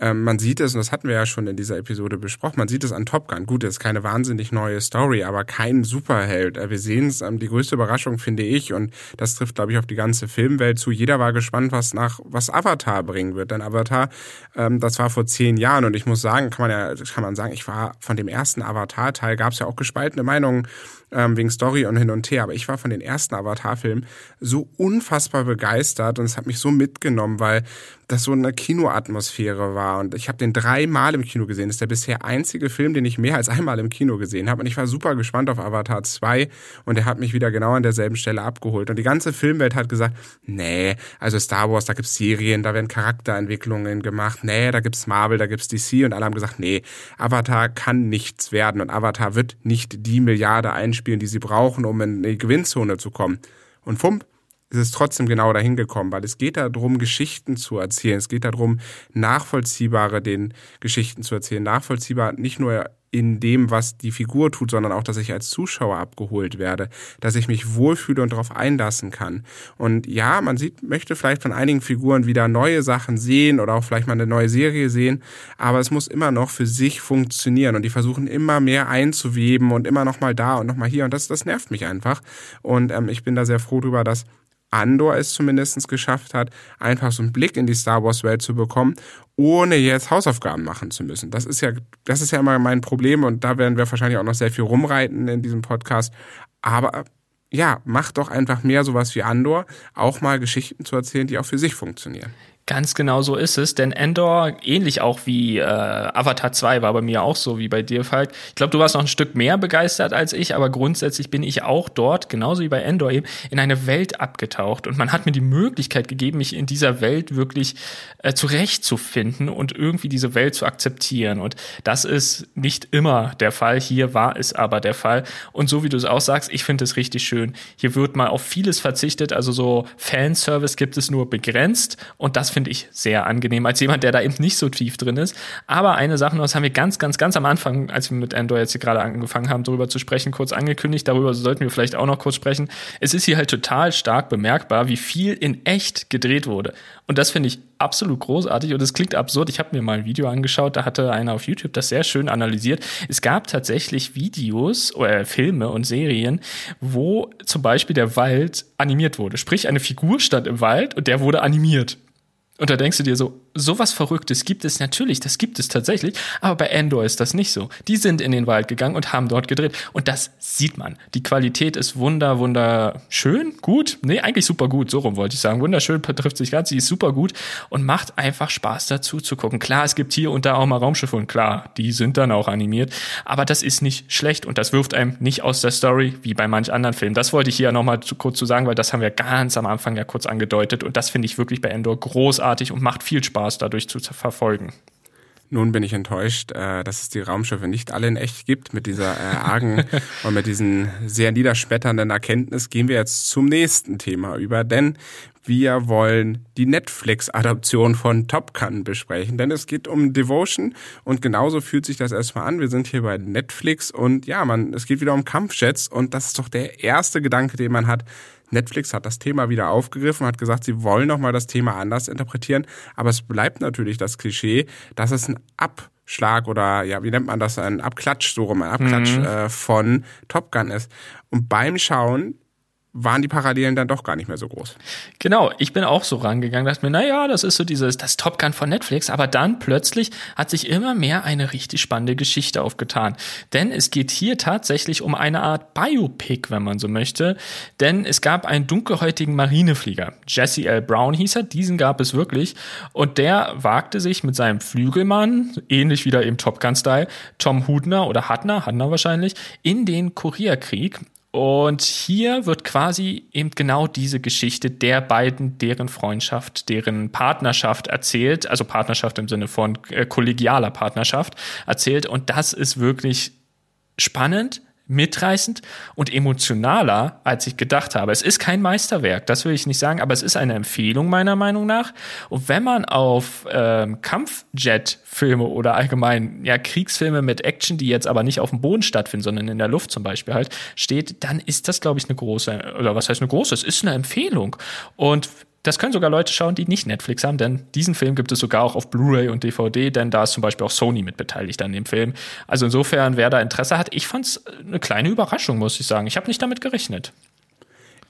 ähm, man sieht es, und das hatten wir ja schon in dieser Episode besprochen, man sieht es an Top Gun. Gut, das ist keine wahnsinnig neue Story, aber kein Superheld. Äh, wir sehen es, ähm, die größte Überraschung finde ich, und das trifft, glaube ich, auf die ganze Filmwelt zu. Jeder war gespannt, was nach, was Avatar bringen wird. Denn Avatar, ähm, das war vor zehn Jahren, und ich muss sagen, kann man ja, kann man sagen, ich war von dem ersten Avatar-Teil, gab es ja auch gespaltene Meinungen ähm, wegen Story und hin und her. Aber ich war von den ersten Avatar-Filmen so unfassbar begeistert und es hat mich so mitgenommen, weil das so eine Kinoatmosphäre war. Und ich habe den dreimal im Kino gesehen. Das ist der bisher einzige Film, den ich mehr als einmal im Kino gesehen habe. Und ich war super gespannt auf Avatar 2 und er hat mich wieder genau an derselben Stelle abgeholt. Und die ganze Filmwelt hat gesagt, nee, also Star Wars, da gibt's Serien, da werden Charakterentwicklungen gemacht, nee, da gibt's Marvel, da gibt's DC und alle haben gesagt, nee, Avatar kann nichts werden und Avatar wird nicht die Milliarde einspielen, die sie brauchen, um in die Gewinnzone zu kommen. Und Fump, ist es trotzdem genau dahin gekommen, weil es geht darum, Geschichten zu erzählen. Es geht darum, nachvollziehbare den Geschichten zu erzählen. Nachvollziehbar nicht nur in dem, was die Figur tut, sondern auch, dass ich als Zuschauer abgeholt werde, dass ich mich wohlfühle und darauf einlassen kann. Und ja, man sieht, möchte vielleicht von einigen Figuren wieder neue Sachen sehen oder auch vielleicht mal eine neue Serie sehen, aber es muss immer noch für sich funktionieren und die versuchen immer mehr einzuweben und immer noch mal da und noch mal hier und das, das nervt mich einfach. Und ähm, ich bin da sehr froh drüber, dass Andor es zumindest geschafft hat, einfach so einen Blick in die Star Wars Welt zu bekommen, ohne jetzt Hausaufgaben machen zu müssen. Das ist ja, das ist ja immer mein Problem und da werden wir wahrscheinlich auch noch sehr viel rumreiten in diesem Podcast. Aber ja, macht doch einfach mehr sowas wie Andor, auch mal Geschichten zu erzählen, die auch für sich funktionieren. Ganz genau so ist es, denn Endor, ähnlich auch wie äh, Avatar 2, war bei mir auch so wie bei dir, Falk. Ich glaube, du warst noch ein Stück mehr begeistert als ich, aber grundsätzlich bin ich auch dort, genauso wie bei Endor eben, in eine Welt abgetaucht. Und man hat mir die Möglichkeit gegeben, mich in dieser Welt wirklich äh, zurechtzufinden und irgendwie diese Welt zu akzeptieren. Und das ist nicht immer der Fall. Hier war es aber der Fall. Und so wie du es auch sagst, ich finde es richtig schön. Hier wird mal auf vieles verzichtet, also so Fanservice gibt es nur begrenzt und das finde ich sehr angenehm, als jemand, der da eben nicht so tief drin ist. Aber eine Sache, das haben wir ganz, ganz, ganz am Anfang, als wir mit Andor jetzt hier gerade angefangen haben, darüber zu sprechen, kurz angekündigt. Darüber sollten wir vielleicht auch noch kurz sprechen. Es ist hier halt total stark bemerkbar, wie viel in echt gedreht wurde. Und das finde ich absolut großartig und es klingt absurd. Ich habe mir mal ein Video angeschaut, da hatte einer auf YouTube das sehr schön analysiert. Es gab tatsächlich Videos oder Filme und Serien, wo zum Beispiel der Wald animiert wurde. Sprich, eine Figur stand im Wald und der wurde animiert. Und da denkst du dir so, sowas Verrücktes gibt es natürlich, das gibt es tatsächlich, aber bei Endor ist das nicht so. Die sind in den Wald gegangen und haben dort gedreht und das sieht man. Die Qualität ist wunder, wunderschön, gut, nee, eigentlich super gut, so rum wollte ich sagen. Wunderschön trifft sich ganz, sie ist super gut und macht einfach Spaß dazu zu gucken. Klar, es gibt hier und da auch mal Raumschiffe und klar, die sind dann auch animiert, aber das ist nicht schlecht und das wirft einem nicht aus der Story wie bei manch anderen Filmen. Das wollte ich hier nochmal kurz zu sagen, weil das haben wir ganz am Anfang ja kurz angedeutet und das finde ich wirklich bei Endor großartig und macht viel Spaß Spaß dadurch zu verfolgen. Nun bin ich enttäuscht, äh, dass es die Raumschiffe nicht alle in echt gibt. Mit dieser äh, argen und mit diesen sehr niederschmetternden Erkenntnis gehen wir jetzt zum nächsten Thema über, denn wir wollen die Netflix-Adaption von Top Gun besprechen, denn es geht um Devotion und genauso fühlt sich das erstmal an. Wir sind hier bei Netflix und ja, man, es geht wieder um Kampfjets und das ist doch der erste Gedanke, den man hat Netflix hat das Thema wieder aufgegriffen, hat gesagt, sie wollen nochmal das Thema anders interpretieren, aber es bleibt natürlich das Klischee, dass es ein Abschlag oder ja, wie nennt man das, ein Abklatsch, so rum, ein Abklatsch mhm. äh, von Top Gun ist. Und beim Schauen waren die Parallelen dann doch gar nicht mehr so groß. Genau, ich bin auch so rangegangen, dachte mir, naja, das ist so dieses, das Top Gun von Netflix, aber dann plötzlich hat sich immer mehr eine richtig spannende Geschichte aufgetan. Denn es geht hier tatsächlich um eine Art Biopic, wenn man so möchte. Denn es gab einen dunkelhäutigen Marineflieger, Jesse L. Brown hieß er, diesen gab es wirklich. Und der wagte sich mit seinem Flügelmann, ähnlich wieder im Top Gun-Style, Tom Hudner oder Hudner, Hudner wahrscheinlich, in den Koreakrieg und hier wird quasi eben genau diese Geschichte der beiden, deren Freundschaft, deren Partnerschaft erzählt, also Partnerschaft im Sinne von äh, kollegialer Partnerschaft erzählt. Und das ist wirklich spannend, mitreißend und emotionaler, als ich gedacht habe. Es ist kein Meisterwerk, das will ich nicht sagen, aber es ist eine Empfehlung meiner Meinung nach. Und wenn man auf ähm, Kampfjet-Filme oder allgemein ja Kriegsfilme mit Action, die jetzt aber nicht auf dem Boden stattfinden, sondern in der Luft zum Beispiel halt steht, dann ist das, glaube ich, eine große, oder was heißt eine große? Es ist eine Empfehlung. Und das können sogar Leute schauen, die nicht Netflix haben, denn diesen Film gibt es sogar auch auf Blu-ray und DVD, denn da ist zum Beispiel auch Sony mit beteiligt an dem Film. Also insofern, wer da Interesse hat, ich fand es eine kleine Überraschung, muss ich sagen. Ich habe nicht damit gerechnet.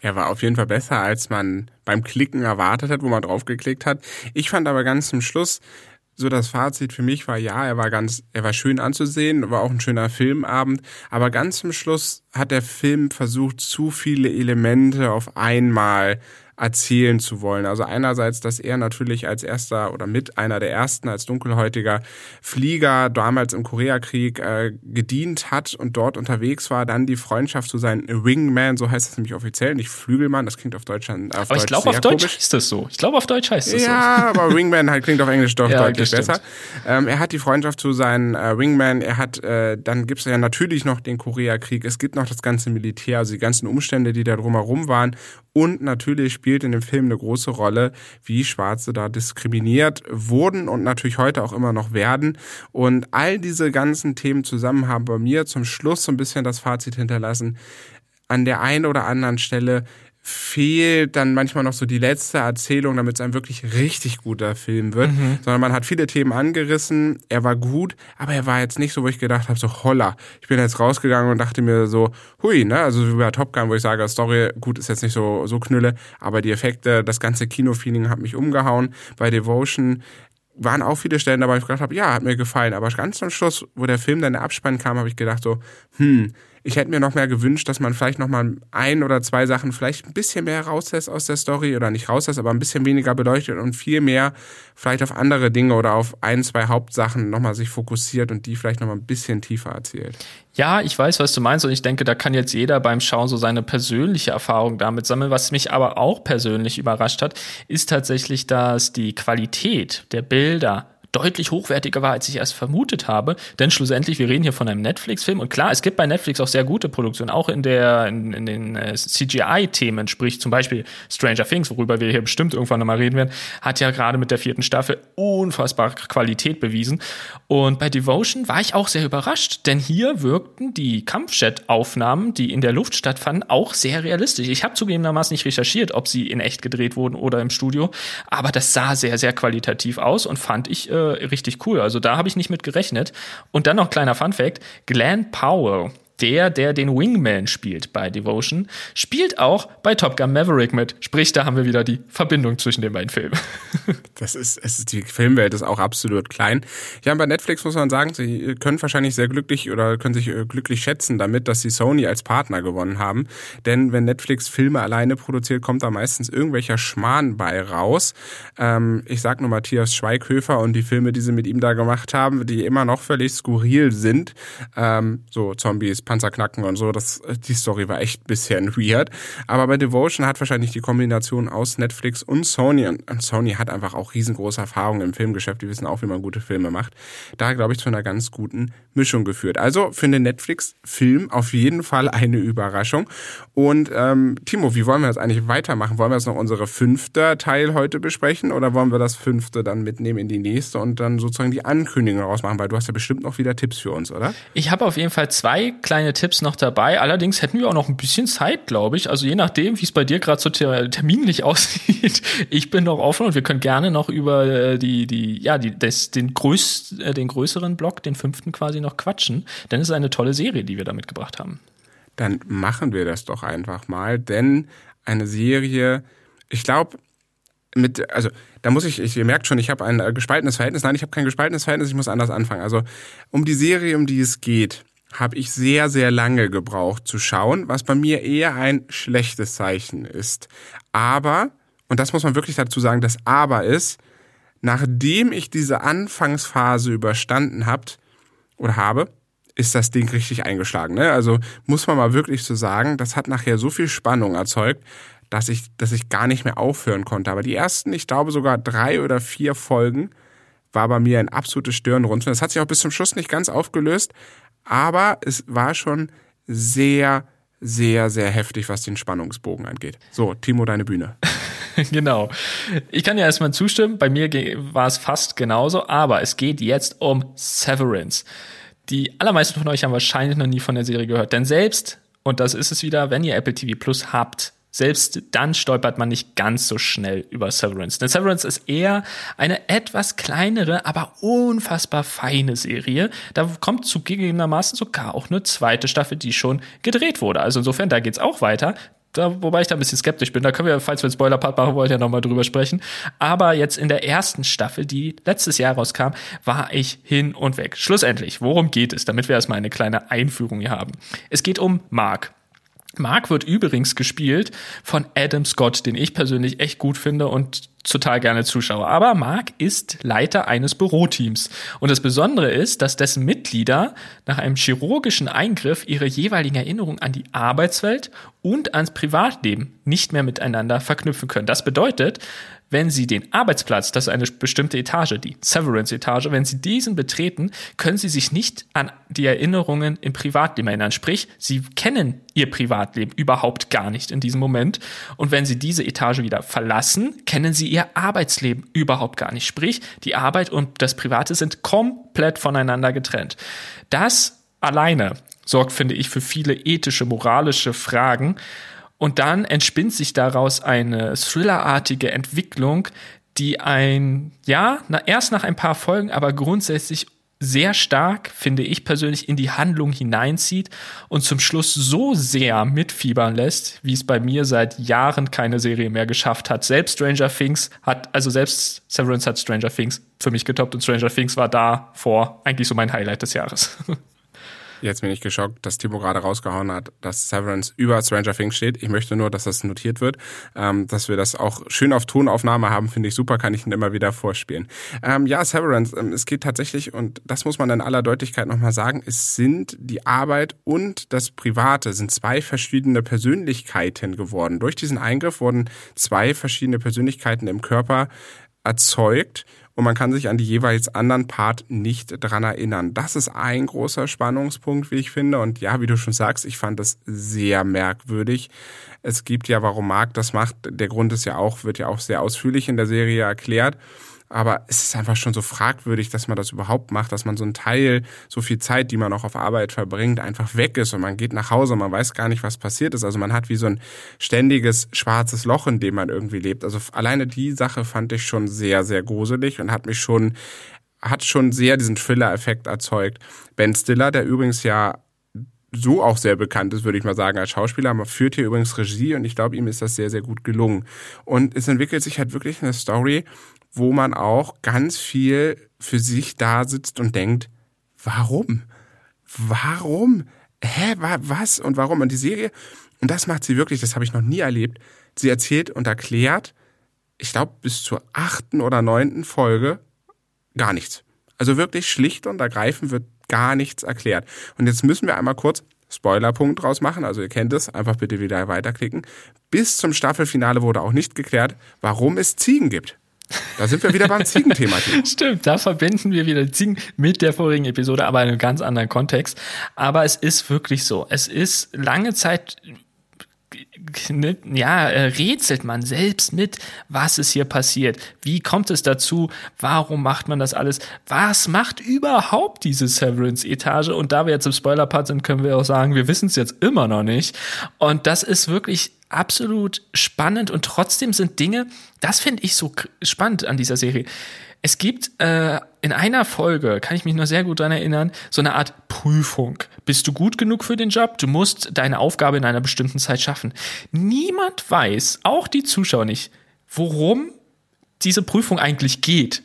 Er war auf jeden Fall besser, als man beim Klicken erwartet hat, wo man draufgeklickt hat. Ich fand aber ganz zum Schluss, so das Fazit für mich war, ja, er war ganz, er war schön anzusehen, war auch ein schöner Filmabend, aber ganz zum Schluss hat der Film versucht, zu viele Elemente auf einmal erzählen zu wollen. Also einerseits, dass er natürlich als erster oder mit einer der ersten als dunkelhäutiger Flieger damals im Koreakrieg äh, gedient hat und dort unterwegs war, dann die Freundschaft zu seinem Wingman, so heißt es nämlich offiziell, nicht Flügelmann, das klingt auf Deutsch auf Aber Deutsch ich glaube auf Deutsch heißt das so. Ich glaube auf Deutsch heißt das ja, so. Ja, aber Wingman halt klingt auf Englisch doch ja, deutlich besser. Ähm, er hat die Freundschaft zu seinem äh, Wingman, er hat, äh, dann gibt es ja natürlich noch den Koreakrieg, es gibt noch das ganze Militär, also die ganzen Umstände, die da drumherum waren und natürlich spielt in dem Film eine große Rolle, wie Schwarze da diskriminiert wurden und natürlich heute auch immer noch werden. Und all diese ganzen Themen zusammen haben bei mir zum Schluss so ein bisschen das Fazit hinterlassen. An der einen oder anderen Stelle fehlt dann manchmal noch so die letzte Erzählung, damit es ein wirklich richtig guter Film wird. Mhm. Sondern man hat viele Themen angerissen, er war gut, aber er war jetzt nicht so, wo ich gedacht habe, so holla. Ich bin jetzt rausgegangen und dachte mir so, hui, ne? Also wie bei Top Gun, wo ich sage, Story, gut, ist jetzt nicht so, so knülle, aber die Effekte, das ganze Kinofeeling hat mich umgehauen. Bei Devotion waren auch viele Stellen dabei, wo ich gedacht habe, ja, hat mir gefallen. Aber ganz am Schluss, wo der Film dann der Abspann kam, habe ich gedacht so, hm, ich hätte mir noch mehr gewünscht, dass man vielleicht noch mal ein oder zwei Sachen vielleicht ein bisschen mehr rauslässt aus der Story oder nicht rauslässt, aber ein bisschen weniger beleuchtet und viel mehr vielleicht auf andere Dinge oder auf ein, zwei Hauptsachen noch mal sich fokussiert und die vielleicht noch mal ein bisschen tiefer erzählt. Ja, ich weiß, was du meinst und ich denke, da kann jetzt jeder beim Schauen so seine persönliche Erfahrung damit sammeln. Was mich aber auch persönlich überrascht hat, ist tatsächlich, dass die Qualität der Bilder deutlich hochwertiger war, als ich erst vermutet habe. Denn schlussendlich, wir reden hier von einem Netflix-Film und klar, es gibt bei Netflix auch sehr gute Produktionen, auch in der in, in den äh, CGI-Themen, sprich zum Beispiel Stranger Things, worüber wir hier bestimmt irgendwann nochmal reden werden, hat ja gerade mit der vierten Staffel unfassbare Qualität bewiesen. Und bei Devotion war ich auch sehr überrascht, denn hier wirkten die Kampfjet-Aufnahmen, die in der Luft stattfanden, auch sehr realistisch. Ich habe zugegebenermaßen nicht recherchiert, ob sie in echt gedreht wurden oder im Studio, aber das sah sehr, sehr qualitativ aus und fand ich äh, richtig cool. Also da habe ich nicht mit gerechnet. Und dann noch kleiner Fun Fact: Glenn Powell, der, der den Wingman spielt bei Devotion, spielt auch bei Top Gun Maverick mit. Sprich, da haben wir wieder die Verbindung zwischen den beiden Filmen. Das ist, es ist die Filmwelt ist auch absolut klein. Ja, bei Netflix muss man sagen, sie können wahrscheinlich sehr glücklich oder können sich äh, glücklich schätzen damit, dass sie Sony als Partner gewonnen haben. Denn wenn Netflix Filme alleine produziert, kommt da meistens irgendwelcher Schmarrn bei raus. Ähm, ich sag nur Matthias Schweighöfer und die Filme, die sie mit ihm da gemacht haben, die immer noch völlig skurril sind. Ähm, so Zombies, Panzerknacken und so. Das, die Story war echt ein bisschen weird. Aber bei Devotion hat wahrscheinlich die Kombination aus Netflix und Sony und Sony hat einfach auch riesengroße Erfahrung im Filmgeschäft. Die wissen auch, wie man gute Filme macht. Da glaube ich zu einer ganz guten Mischung geführt. Also für den Netflix-Film auf jeden Fall eine Überraschung. Und ähm, Timo, wie wollen wir das eigentlich weitermachen? Wollen wir jetzt noch unsere fünfte Teil heute besprechen oder wollen wir das fünfte dann mitnehmen in die nächste und dann sozusagen die Ankündigung rausmachen? Weil du hast ja bestimmt noch wieder Tipps für uns, oder? Ich habe auf jeden Fall zwei kleine kleine Tipps noch dabei. Allerdings hätten wir auch noch ein bisschen Zeit, glaube ich. Also je nachdem, wie es bei dir gerade so ter terminlich aussieht. Ich bin noch offen und wir können gerne noch über äh, die, die, ja, die, das, den, größ, äh, den größeren Block, den fünften quasi noch quatschen. Denn es ist eine tolle Serie, die wir da mitgebracht haben. Dann machen wir das doch einfach mal, denn eine Serie, ich glaube, mit, also da muss ich, ich ihr merkt schon, ich habe ein äh, gespaltenes Verhältnis. Nein, ich habe kein gespaltenes Verhältnis, ich muss anders anfangen. Also um die Serie, um die es geht, habe ich sehr, sehr lange gebraucht zu schauen, was bei mir eher ein schlechtes Zeichen ist. Aber, und das muss man wirklich dazu sagen, das Aber ist, nachdem ich diese Anfangsphase überstanden habt oder habe, ist das Ding richtig eingeschlagen. Ne? Also muss man mal wirklich so sagen, das hat nachher so viel Spannung erzeugt, dass ich, dass ich gar nicht mehr aufhören konnte. Aber die ersten, ich glaube sogar drei oder vier Folgen, war bei mir ein absolutes Stirnrunzeln. Das hat sich auch bis zum Schluss nicht ganz aufgelöst, aber es war schon sehr, sehr, sehr heftig, was den Spannungsbogen angeht. So, Timo, deine Bühne. genau. Ich kann ja erstmal zustimmen. Bei mir war es fast genauso, aber es geht jetzt um Severance. Die allermeisten von euch haben wahrscheinlich noch nie von der Serie gehört, denn selbst, und das ist es wieder, wenn ihr Apple TV Plus habt, selbst dann stolpert man nicht ganz so schnell über Severance. Denn Severance ist eher eine etwas kleinere, aber unfassbar feine Serie. Da kommt zugegebenermaßen sogar auch eine zweite Staffel, die schon gedreht wurde. Also insofern, da geht's auch weiter. Da, wobei ich da ein bisschen skeptisch bin. Da können wir, falls wir einen Spoiler-Part machen wollen, ja nochmal drüber sprechen. Aber jetzt in der ersten Staffel, die letztes Jahr rauskam, war ich hin und weg. Schlussendlich, worum geht es, damit wir erstmal eine kleine Einführung hier haben? Es geht um Mark. Mark wird übrigens gespielt von Adam Scott, den ich persönlich echt gut finde und total gerne zuschaue. Aber Mark ist Leiter eines Büroteams. Und das Besondere ist, dass dessen Mitglieder nach einem chirurgischen Eingriff ihre jeweiligen Erinnerungen an die Arbeitswelt und ans Privatleben nicht mehr miteinander verknüpfen können. Das bedeutet, wenn Sie den Arbeitsplatz, das ist eine bestimmte Etage, die Severance-Etage, wenn Sie diesen betreten, können Sie sich nicht an die Erinnerungen im Privatleben erinnern. Sprich, Sie kennen Ihr Privatleben überhaupt gar nicht in diesem Moment. Und wenn Sie diese Etage wieder verlassen, kennen Sie Ihr Arbeitsleben überhaupt gar nicht. Sprich, die Arbeit und das Private sind komplett voneinander getrennt. Das alleine sorgt, finde ich, für viele ethische, moralische Fragen und dann entspinnt sich daraus eine thrillerartige Entwicklung, die ein, ja, na, erst nach ein paar Folgen, aber grundsätzlich sehr stark, finde ich persönlich, in die Handlung hineinzieht und zum Schluss so sehr mitfiebern lässt, wie es bei mir seit Jahren keine Serie mehr geschafft hat. Selbst Stranger Things hat, also selbst Severance hat Stranger Things für mich getoppt und Stranger Things war da vor eigentlich so mein Highlight des Jahres. Jetzt bin ich geschockt, dass Timo gerade rausgehauen hat, dass Severance über Stranger Things steht. Ich möchte nur, dass das notiert wird. Ähm, dass wir das auch schön auf Tonaufnahme haben, finde ich super, kann ich ihn immer wieder vorspielen. Ähm, ja, Severance, ähm, es geht tatsächlich, und das muss man in aller Deutlichkeit nochmal sagen, es sind die Arbeit und das Private sind zwei verschiedene Persönlichkeiten geworden. Durch diesen Eingriff wurden zwei verschiedene Persönlichkeiten im Körper erzeugt und man kann sich an die jeweils anderen Part nicht dran erinnern. Das ist ein großer Spannungspunkt, wie ich finde. Und ja, wie du schon sagst, ich fand das sehr merkwürdig. Es gibt ja, warum Mark das macht. Der Grund ist ja auch, wird ja auch sehr ausführlich in der Serie erklärt. Aber es ist einfach schon so fragwürdig, dass man das überhaupt macht, dass man so ein Teil, so viel Zeit, die man auch auf Arbeit verbringt, einfach weg ist und man geht nach Hause und man weiß gar nicht, was passiert ist. Also man hat wie so ein ständiges schwarzes Loch, in dem man irgendwie lebt. Also alleine die Sache fand ich schon sehr, sehr gruselig und hat mich schon, hat schon sehr diesen Thriller-Effekt erzeugt. Ben Stiller, der übrigens ja so auch sehr bekannt ist, würde ich mal sagen, als Schauspieler. Man führt hier übrigens Regie und ich glaube, ihm ist das sehr, sehr gut gelungen. Und es entwickelt sich halt wirklich eine Story, wo man auch ganz viel für sich da sitzt und denkt, warum? Warum? Hä, was und warum? Und die Serie, und das macht sie wirklich, das habe ich noch nie erlebt, sie erzählt und erklärt, ich glaube, bis zur achten oder neunten Folge gar nichts. Also wirklich schlicht und ergreifend wird gar nichts erklärt. Und jetzt müssen wir einmal kurz Spoilerpunkt draus machen, also ihr kennt es, einfach bitte wieder weiterklicken. Bis zum Staffelfinale wurde auch nicht geklärt, warum es Ziegen gibt. Da sind wir wieder beim Ziegenthema. Stimmt, da verbinden wir wieder Ziegen mit der vorigen Episode, aber in einem ganz anderen Kontext. Aber es ist wirklich so. Es ist lange Zeit Ne, ja, äh, rätselt man selbst mit, was ist hier passiert? Wie kommt es dazu? Warum macht man das alles? Was macht überhaupt diese Severance-Etage? Und da wir jetzt im Spoiler-Part sind, können wir auch sagen, wir wissen es jetzt immer noch nicht. Und das ist wirklich absolut spannend und trotzdem sind Dinge, das finde ich so spannend an dieser Serie es gibt äh, in einer Folge, kann ich mich noch sehr gut dran erinnern, so eine Art Prüfung. Bist du gut genug für den Job? Du musst deine Aufgabe in einer bestimmten Zeit schaffen. Niemand weiß, auch die Zuschauer nicht, worum diese Prüfung eigentlich geht.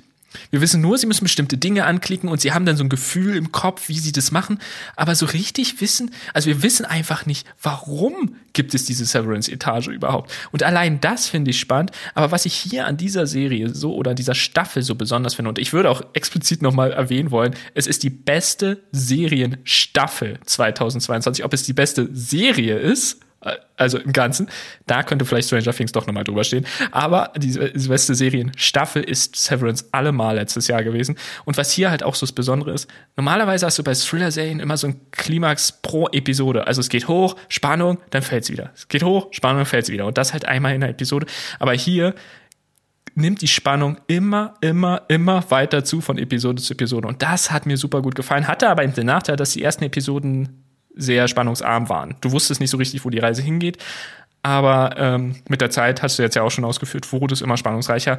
Wir wissen nur, sie müssen bestimmte Dinge anklicken und sie haben dann so ein Gefühl im Kopf, wie sie das machen. Aber so richtig wissen, also wir wissen einfach nicht, warum gibt es diese Severance-Etage überhaupt. Und allein das finde ich spannend. Aber was ich hier an dieser Serie so oder an dieser Staffel so besonders finde, und ich würde auch explizit nochmal erwähnen wollen, es ist die beste Serienstaffel 2022. Ob es die beste Serie ist, also im Ganzen. Da könnte vielleicht Stranger Things doch nochmal drüber stehen. Aber die, beste Serienstaffel ist Severance allemal letztes Jahr gewesen. Und was hier halt auch so das Besondere ist, normalerweise hast du bei Thriller-Serien immer so ein Klimax pro Episode. Also es geht hoch, Spannung, dann fällt's wieder. Es geht hoch, Spannung, fällt's wieder. Und das halt einmal in der Episode. Aber hier nimmt die Spannung immer, immer, immer weiter zu von Episode zu Episode. Und das hat mir super gut gefallen. Hatte aber den Nachteil, dass die ersten Episoden sehr spannungsarm waren. Du wusstest nicht so richtig, wo die Reise hingeht. Aber ähm, mit der Zeit hast du jetzt ja auch schon ausgeführt, wurde es immer spannungsreicher.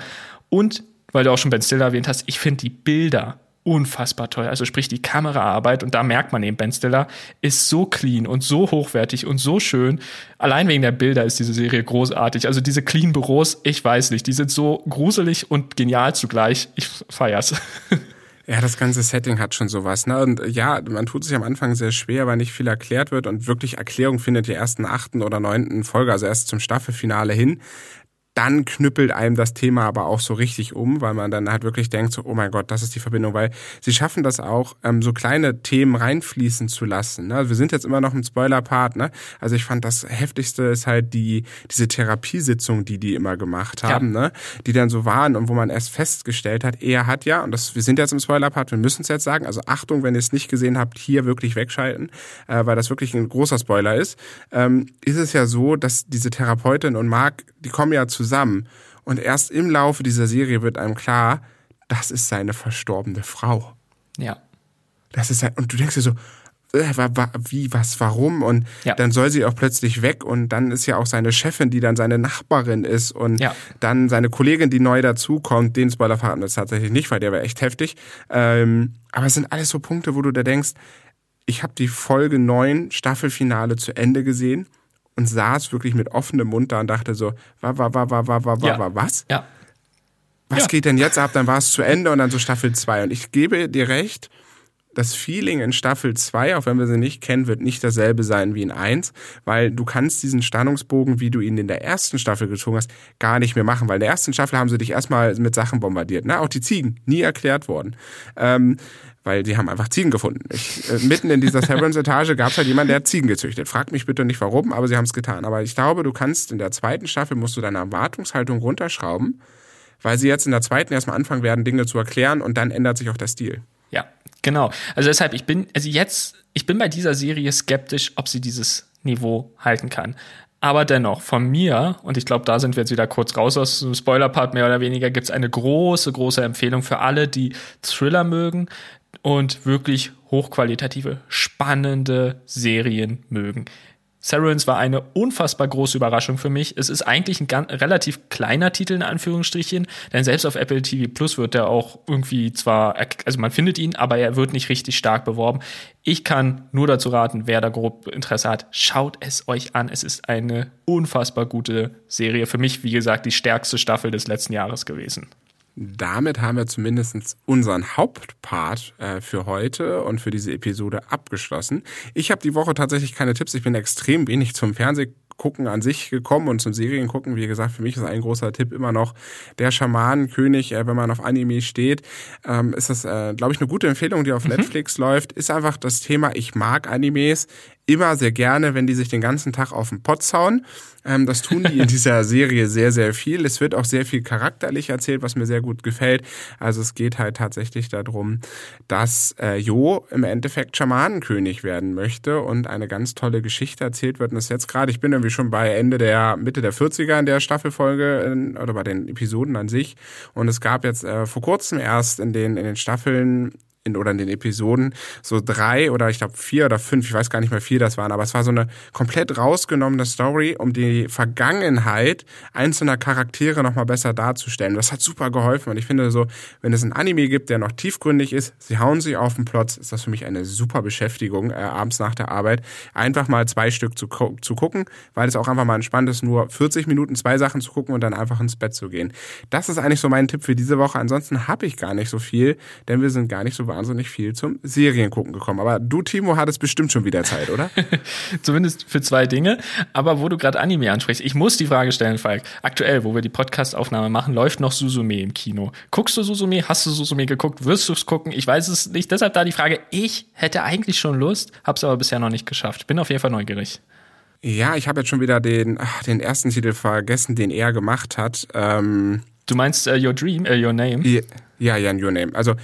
Und weil du auch schon Ben Stiller erwähnt hast, ich finde die Bilder unfassbar toll. Also sprich die Kameraarbeit und da merkt man eben, Ben Stiller ist so clean und so hochwertig und so schön. Allein wegen der Bilder ist diese Serie großartig. Also diese clean Büros, ich weiß nicht, die sind so gruselig und genial zugleich. Ich feier's. Ja, das ganze Setting hat schon sowas. Ne? Und ja, man tut sich am Anfang sehr schwer, weil nicht viel erklärt wird und wirklich Erklärung findet die ersten achten oder neunten Folge, also erst zum Staffelfinale hin dann knüppelt einem das Thema aber auch so richtig um, weil man dann halt wirklich denkt, so, oh mein Gott, das ist die Verbindung, weil sie schaffen das auch, ähm, so kleine Themen reinfließen zu lassen. Ne? Wir sind jetzt immer noch im Spoiler-Part, ne? Also ich fand das heftigste ist halt die, diese Therapiesitzung, die die immer gemacht haben, ja. ne? Die dann so waren und wo man erst festgestellt hat, er hat ja, und das, wir sind jetzt im Spoiler-Part, wir müssen es jetzt sagen, also Achtung, wenn ihr es nicht gesehen habt, hier wirklich wegschalten, äh, weil das wirklich ein großer Spoiler ist, ähm, ist es ja so, dass diese Therapeutin und Marc, die kommen ja zu zusammen. Und erst im Laufe dieser Serie wird einem klar, das ist seine verstorbene Frau. Ja. Das ist halt, und du denkst dir so, äh, wie, was, warum? Und ja. dann soll sie auch plötzlich weg und dann ist ja auch seine Chefin, die dann seine Nachbarin ist und ja. dann seine Kollegin, die neu dazukommt, den Spoiler verraten das tatsächlich nicht, weil der wäre echt heftig. Ähm, aber es sind alles so Punkte, wo du da denkst, ich habe die Folge 9 Staffelfinale zu Ende gesehen und saß wirklich mit offenem Mund da und dachte so, wa, wa, wa, wa, wa, wa, wa, ja. was? Ja. Was ja. geht denn jetzt ab? Dann war es zu Ende und dann so Staffel 2. Und ich gebe dir recht, das Feeling in Staffel 2, auch wenn wir sie nicht kennen, wird nicht dasselbe sein wie in 1, weil du kannst diesen Spannungsbogen, wie du ihn in der ersten Staffel gezogen hast, gar nicht mehr machen, weil in der ersten Staffel haben sie dich erstmal mit Sachen bombardiert, ne? Auch die Ziegen, nie erklärt worden. Ähm, weil die haben einfach Ziegen gefunden. Ich, äh, mitten in dieser Severance-Etage gab es halt jemanden, der hat Ziegen gezüchtet. Frag mich bitte nicht warum, aber sie haben es getan. Aber ich glaube, du kannst in der zweiten Staffel, musst du deine Erwartungshaltung runterschrauben, weil sie jetzt in der zweiten erstmal anfangen werden, Dinge zu erklären und dann ändert sich auch der Stil. Ja, genau. Also deshalb, ich bin, also jetzt, ich bin bei dieser Serie skeptisch, ob sie dieses Niveau halten kann. Aber dennoch, von mir, und ich glaube, da sind wir jetzt wieder kurz raus aus dem Spoiler-Part, mehr oder weniger, gibt es eine große, große Empfehlung für alle, die Thriller mögen, und wirklich hochqualitative, spannende Serien mögen. Severance war eine unfassbar große Überraschung für mich. Es ist eigentlich ein ganz, relativ kleiner Titel in Anführungsstrichen, denn selbst auf Apple TV Plus wird er auch irgendwie zwar, also man findet ihn, aber er wird nicht richtig stark beworben. Ich kann nur dazu raten, wer da grob Interesse hat, schaut es euch an. Es ist eine unfassbar gute Serie. Für mich, wie gesagt, die stärkste Staffel des letzten Jahres gewesen. Damit haben wir zumindest unseren Hauptpart äh, für heute und für diese Episode abgeschlossen. Ich habe die Woche tatsächlich keine Tipps. Ich bin extrem wenig zum Fernsehgucken an sich gekommen und zum Seriengucken. Wie gesagt, für mich ist ein großer Tipp immer noch der Schamanenkönig. Äh, wenn man auf Anime steht, ähm, ist das, äh, glaube ich, eine gute Empfehlung, die auf mhm. Netflix läuft. Ist einfach das Thema, ich mag Animes immer sehr gerne, wenn die sich den ganzen Tag auf den Pott hauen. Ähm, das tun die in dieser Serie sehr, sehr viel. Es wird auch sehr viel charakterlich erzählt, was mir sehr gut gefällt. Also es geht halt tatsächlich darum, dass äh, Jo im Endeffekt Schamanenkönig werden möchte und eine ganz tolle Geschichte erzählt wird. Und das jetzt gerade, ich bin irgendwie schon bei Ende der, Mitte der 40er in der Staffelfolge in, oder bei den Episoden an sich. Und es gab jetzt äh, vor kurzem erst in den, in den Staffeln in, oder in den Episoden so drei oder ich glaube vier oder fünf, ich weiß gar nicht mehr vier das waren, aber es war so eine komplett rausgenommene Story, um die Vergangenheit einzelner Charaktere nochmal besser darzustellen. Das hat super geholfen und ich finde so, wenn es ein Anime gibt, der noch tiefgründig ist, sie hauen sich auf den Plot, ist das für mich eine super Beschäftigung, äh, abends nach der Arbeit, einfach mal zwei Stück zu, zu gucken, weil es auch einfach mal entspannt ist, nur 40 Minuten zwei Sachen zu gucken und dann einfach ins Bett zu gehen. Das ist eigentlich so mein Tipp für diese Woche. Ansonsten habe ich gar nicht so viel, denn wir sind gar nicht so wahnsinnig viel zum Seriengucken gekommen. Aber du, Timo, hattest bestimmt schon wieder Zeit, oder? Zumindest für zwei Dinge. Aber wo du gerade Anime ansprichst, ich muss die Frage stellen, Falk. Aktuell, wo wir die Podcast-Aufnahme machen, läuft noch Susume im Kino. Guckst du Susume? Hast du Susume geguckt? Wirst du es gucken? Ich weiß es nicht. Deshalb da die Frage, ich hätte eigentlich schon Lust, hab's aber bisher noch nicht geschafft. Bin auf jeden Fall neugierig. Ja, ich habe jetzt schon wieder den, ach, den ersten Titel vergessen, den er gemacht hat. Ähm, du meinst uh, Your Dream, uh, Your Name? Ja, ja, Your Name. Also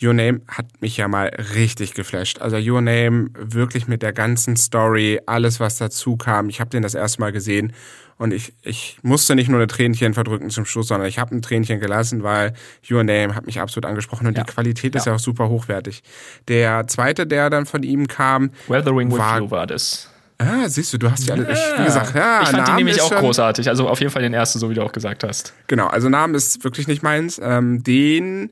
Your Name hat mich ja mal richtig geflasht. Also Your Name wirklich mit der ganzen Story, alles was dazu kam. Ich habe den das erste Mal gesehen und ich, ich musste nicht nur ein Tränchen verdrücken zum Schluss, sondern ich habe ein Tränchen gelassen, weil Your Name hat mich absolut angesprochen und ja. die Qualität ist ja. ja auch super hochwertig. Der zweite, der dann von ihm kam, Weathering war, with You war das. Ah, siehst du, du hast ja alle, wie gesagt, ja, Ich fand Namen den nämlich auch großartig, also auf jeden Fall den ersten, so wie du auch gesagt hast. Genau, also Namen ist wirklich nicht meins. Ähm, den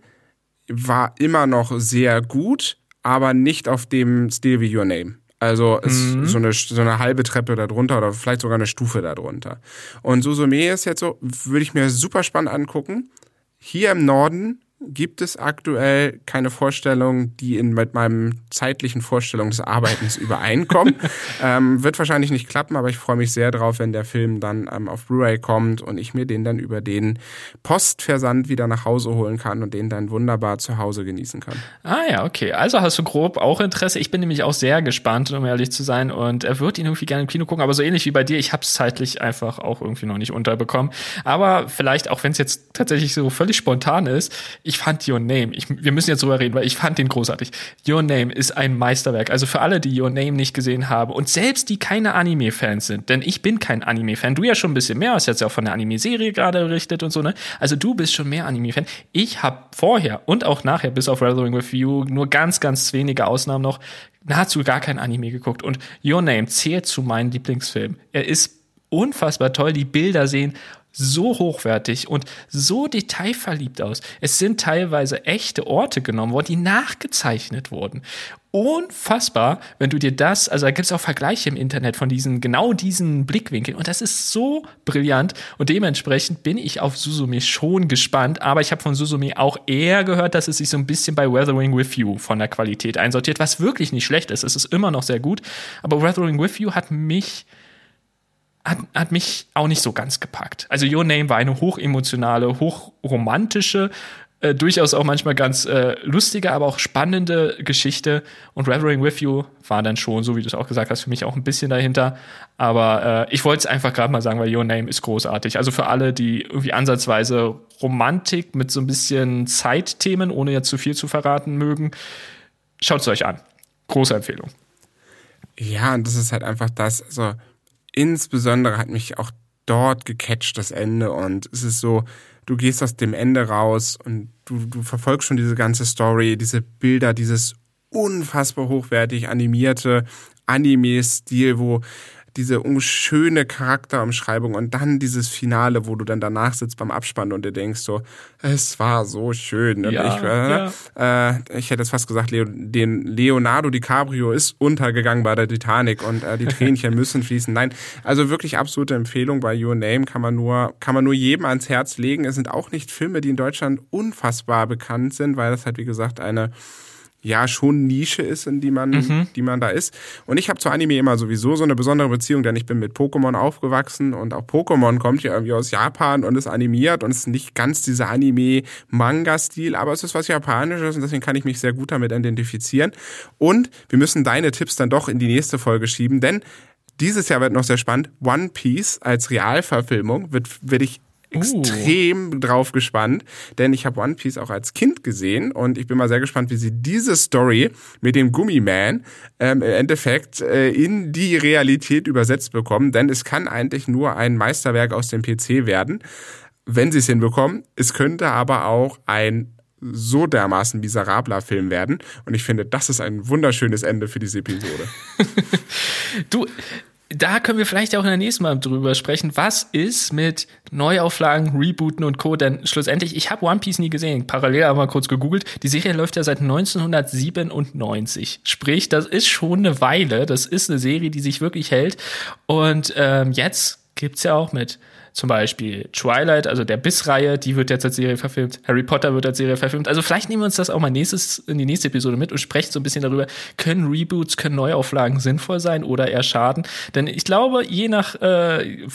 war immer noch sehr gut, aber nicht auf dem Stil wie Your Name. Also ist mhm. so, eine, so eine halbe Treppe darunter oder vielleicht sogar eine Stufe darunter. Und Susume ist jetzt so, würde ich mir super spannend angucken. Hier im Norden gibt es aktuell keine Vorstellungen, die in, mit meinem zeitlichen Vorstellung des Arbeitens übereinkommen. ähm, wird wahrscheinlich nicht klappen, aber ich freue mich sehr drauf, wenn der Film dann ähm, auf Blu-ray kommt und ich mir den dann über den Postversand wieder nach Hause holen kann und den dann wunderbar zu Hause genießen kann. Ah ja, okay. Also hast du grob auch Interesse. Ich bin nämlich auch sehr gespannt, um ehrlich zu sein. Und er wird ihn irgendwie gerne im Kino gucken, aber so ähnlich wie bei dir, ich habe es zeitlich einfach auch irgendwie noch nicht unterbekommen. Aber vielleicht, auch wenn es jetzt tatsächlich so völlig spontan ist, ich fand Your Name, ich, wir müssen jetzt drüber reden, weil ich fand den großartig. Your Name ist ein Meisterwerk. Also für alle, die Your Name nicht gesehen haben und selbst die keine Anime-Fans sind, denn ich bin kein Anime-Fan. Du ja schon ein bisschen mehr, hast jetzt ja auch von der Anime-Serie gerade berichtet und so, ne? Also du bist schon mehr Anime-Fan. Ich habe vorher und auch nachher, bis auf Weathering with You, nur ganz, ganz wenige Ausnahmen noch, nahezu gar kein Anime geguckt. Und Your Name zählt zu meinen Lieblingsfilmen. Er ist unfassbar toll. Die Bilder sehen so hochwertig und so detailverliebt aus. Es sind teilweise echte Orte genommen worden, die nachgezeichnet wurden. Unfassbar, wenn du dir das, also da gibt es auch Vergleiche im Internet von diesen, genau diesen Blickwinkeln und das ist so brillant und dementsprechend bin ich auf Suzume schon gespannt, aber ich habe von Suzume auch eher gehört, dass es sich so ein bisschen bei Weathering With You von der Qualität einsortiert, was wirklich nicht schlecht ist. Es ist immer noch sehr gut, aber Weathering With You hat mich hat, hat mich auch nicht so ganz gepackt. Also Your Name war eine hochemotionale, hochromantische, äh, durchaus auch manchmal ganz äh, lustige, aber auch spannende Geschichte. Und Reveling With You war dann schon, so wie du es auch gesagt hast, für mich auch ein bisschen dahinter. Aber äh, ich wollte es einfach gerade mal sagen, weil Your Name ist großartig. Also für alle, die irgendwie ansatzweise Romantik mit so ein bisschen Zeitthemen, ohne jetzt zu viel zu verraten mögen, schaut es euch an. Große Empfehlung. Ja, und das ist halt einfach das, also insbesondere hat mich auch dort gecatcht, das Ende. Und es ist so, du gehst aus dem Ende raus und du, du verfolgst schon diese ganze Story, diese Bilder, dieses unfassbar hochwertig animierte Anime-Stil, wo diese schöne Charakterumschreibung und dann dieses Finale, wo du dann danach sitzt beim Abspann und dir denkst so, es war so schön. Und ja, ich, äh, ja. äh, ich hätte jetzt fast gesagt, Leo, den Leonardo DiCaprio ist untergegangen bei der Titanic und äh, die Tränchen müssen fließen. Nein, also wirklich absolute Empfehlung bei Your Name kann man nur, kann man nur jedem ans Herz legen. Es sind auch nicht Filme, die in Deutschland unfassbar bekannt sind, weil das halt, wie gesagt, eine ja schon Nische ist, in die man, mhm. die man da ist. Und ich habe zu Anime immer sowieso so eine besondere Beziehung, denn ich bin mit Pokémon aufgewachsen und auch Pokémon kommt ja irgendwie aus Japan und ist animiert und ist nicht ganz dieser Anime-Manga-Stil, aber es ist was Japanisches und deswegen kann ich mich sehr gut damit identifizieren. Und wir müssen deine Tipps dann doch in die nächste Folge schieben, denn dieses Jahr wird noch sehr spannend. One Piece als Realverfilmung wird, werde ich extrem uh. drauf gespannt, denn ich habe One Piece auch als Kind gesehen und ich bin mal sehr gespannt, wie sie diese Story mit dem Gummiman ähm, im Endeffekt äh, in die Realität übersetzt bekommen, denn es kann eigentlich nur ein Meisterwerk aus dem PC werden, wenn sie es hinbekommen. Es könnte aber auch ein so dermaßen miserabler Film werden. Und ich finde, das ist ein wunderschönes Ende für diese Episode. du, da können wir vielleicht auch in der nächsten Mal drüber sprechen. Was ist mit Neuauflagen, Rebooten und Co. Denn schlussendlich, ich habe One Piece nie gesehen. Parallel aber mal kurz gegoogelt. Die Serie läuft ja seit 1997. Sprich, das ist schon eine Weile. Das ist eine Serie, die sich wirklich hält. Und ähm, jetzt gibt's ja auch mit Zum Beispiel Twilight, also der Biss-Reihe, die wird jetzt als Serie verfilmt. Harry Potter wird als Serie verfilmt. Also vielleicht nehmen wir uns das auch mal nächstes, in die nächste Episode mit und sprechen so ein bisschen darüber, können Reboots, können Neuauflagen sinnvoll sein oder eher schaden? Denn ich glaube, je nach, äh,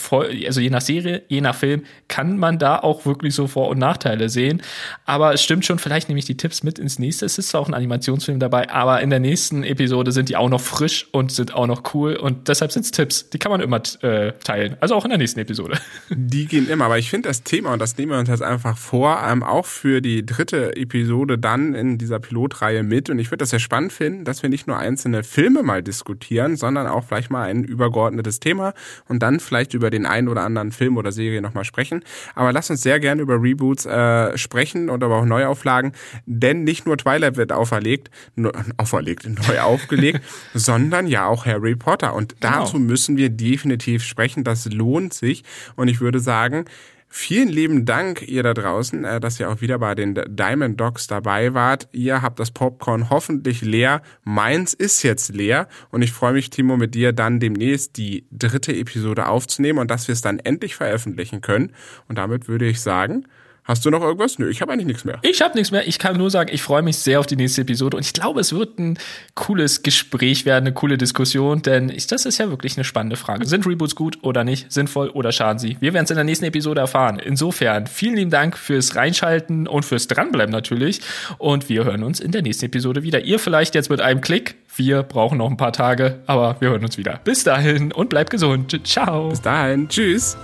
also je nach Serie, je nach Film, kann man da auch wirklich so Vor- und Nachteile sehen. Aber es stimmt schon, vielleicht nehme ich die Tipps mit ins nächste. Es ist auch ein Animationsfilm dabei, aber in der nächsten Episode sind die auch noch frisch und sind auch noch cool. Und deshalb sind es Tipps. Die kann man immer äh, teilen. Also auch in der nächsten Episode. Die gehen immer. Aber ich finde das Thema, und das nehmen wir uns jetzt einfach vor, ähm, auch für die dritte Episode dann in dieser Pilotreihe mit. Und ich würde das ja spannend finden, dass wir nicht nur einzelne Filme mal diskutieren, sondern auch vielleicht mal ein übergeordnetes Thema und dann vielleicht über den einen oder anderen Film oder Serie nochmal sprechen. Aber lass uns sehr gerne über Reboots äh, sprechen und aber auch Neuauflagen, denn nicht nur Twilight wird auferlegt, nur, auferlegt, neu aufgelegt, sondern ja auch Harry Potter. Und genau. dazu genau. müssen wir definitiv sprechen. Das lohnt sich. Und ich würde sagen, Vielen lieben Dank, ihr da draußen, äh, dass ihr auch wieder bei den Diamond Dogs dabei wart. Ihr habt das Popcorn hoffentlich leer. Meins ist jetzt leer und ich freue mich, Timo, mit dir dann demnächst die dritte Episode aufzunehmen und dass wir es dann endlich veröffentlichen können. Und damit würde ich sagen, Hast du noch irgendwas? Nö, ich habe eigentlich nichts mehr. Ich habe nichts mehr. Ich kann nur sagen, ich freue mich sehr auf die nächste Episode und ich glaube, es wird ein cooles Gespräch werden, eine coole Diskussion, denn ich, das ist ja wirklich eine spannende Frage. Sind Reboots gut oder nicht? Sinnvoll oder schaden sie? Wir werden es in der nächsten Episode erfahren. Insofern, vielen lieben Dank fürs Reinschalten und fürs Dranbleiben natürlich und wir hören uns in der nächsten Episode wieder. Ihr vielleicht jetzt mit einem Klick. Wir brauchen noch ein paar Tage, aber wir hören uns wieder. Bis dahin und bleibt gesund. Ciao. Bis dahin. Tschüss.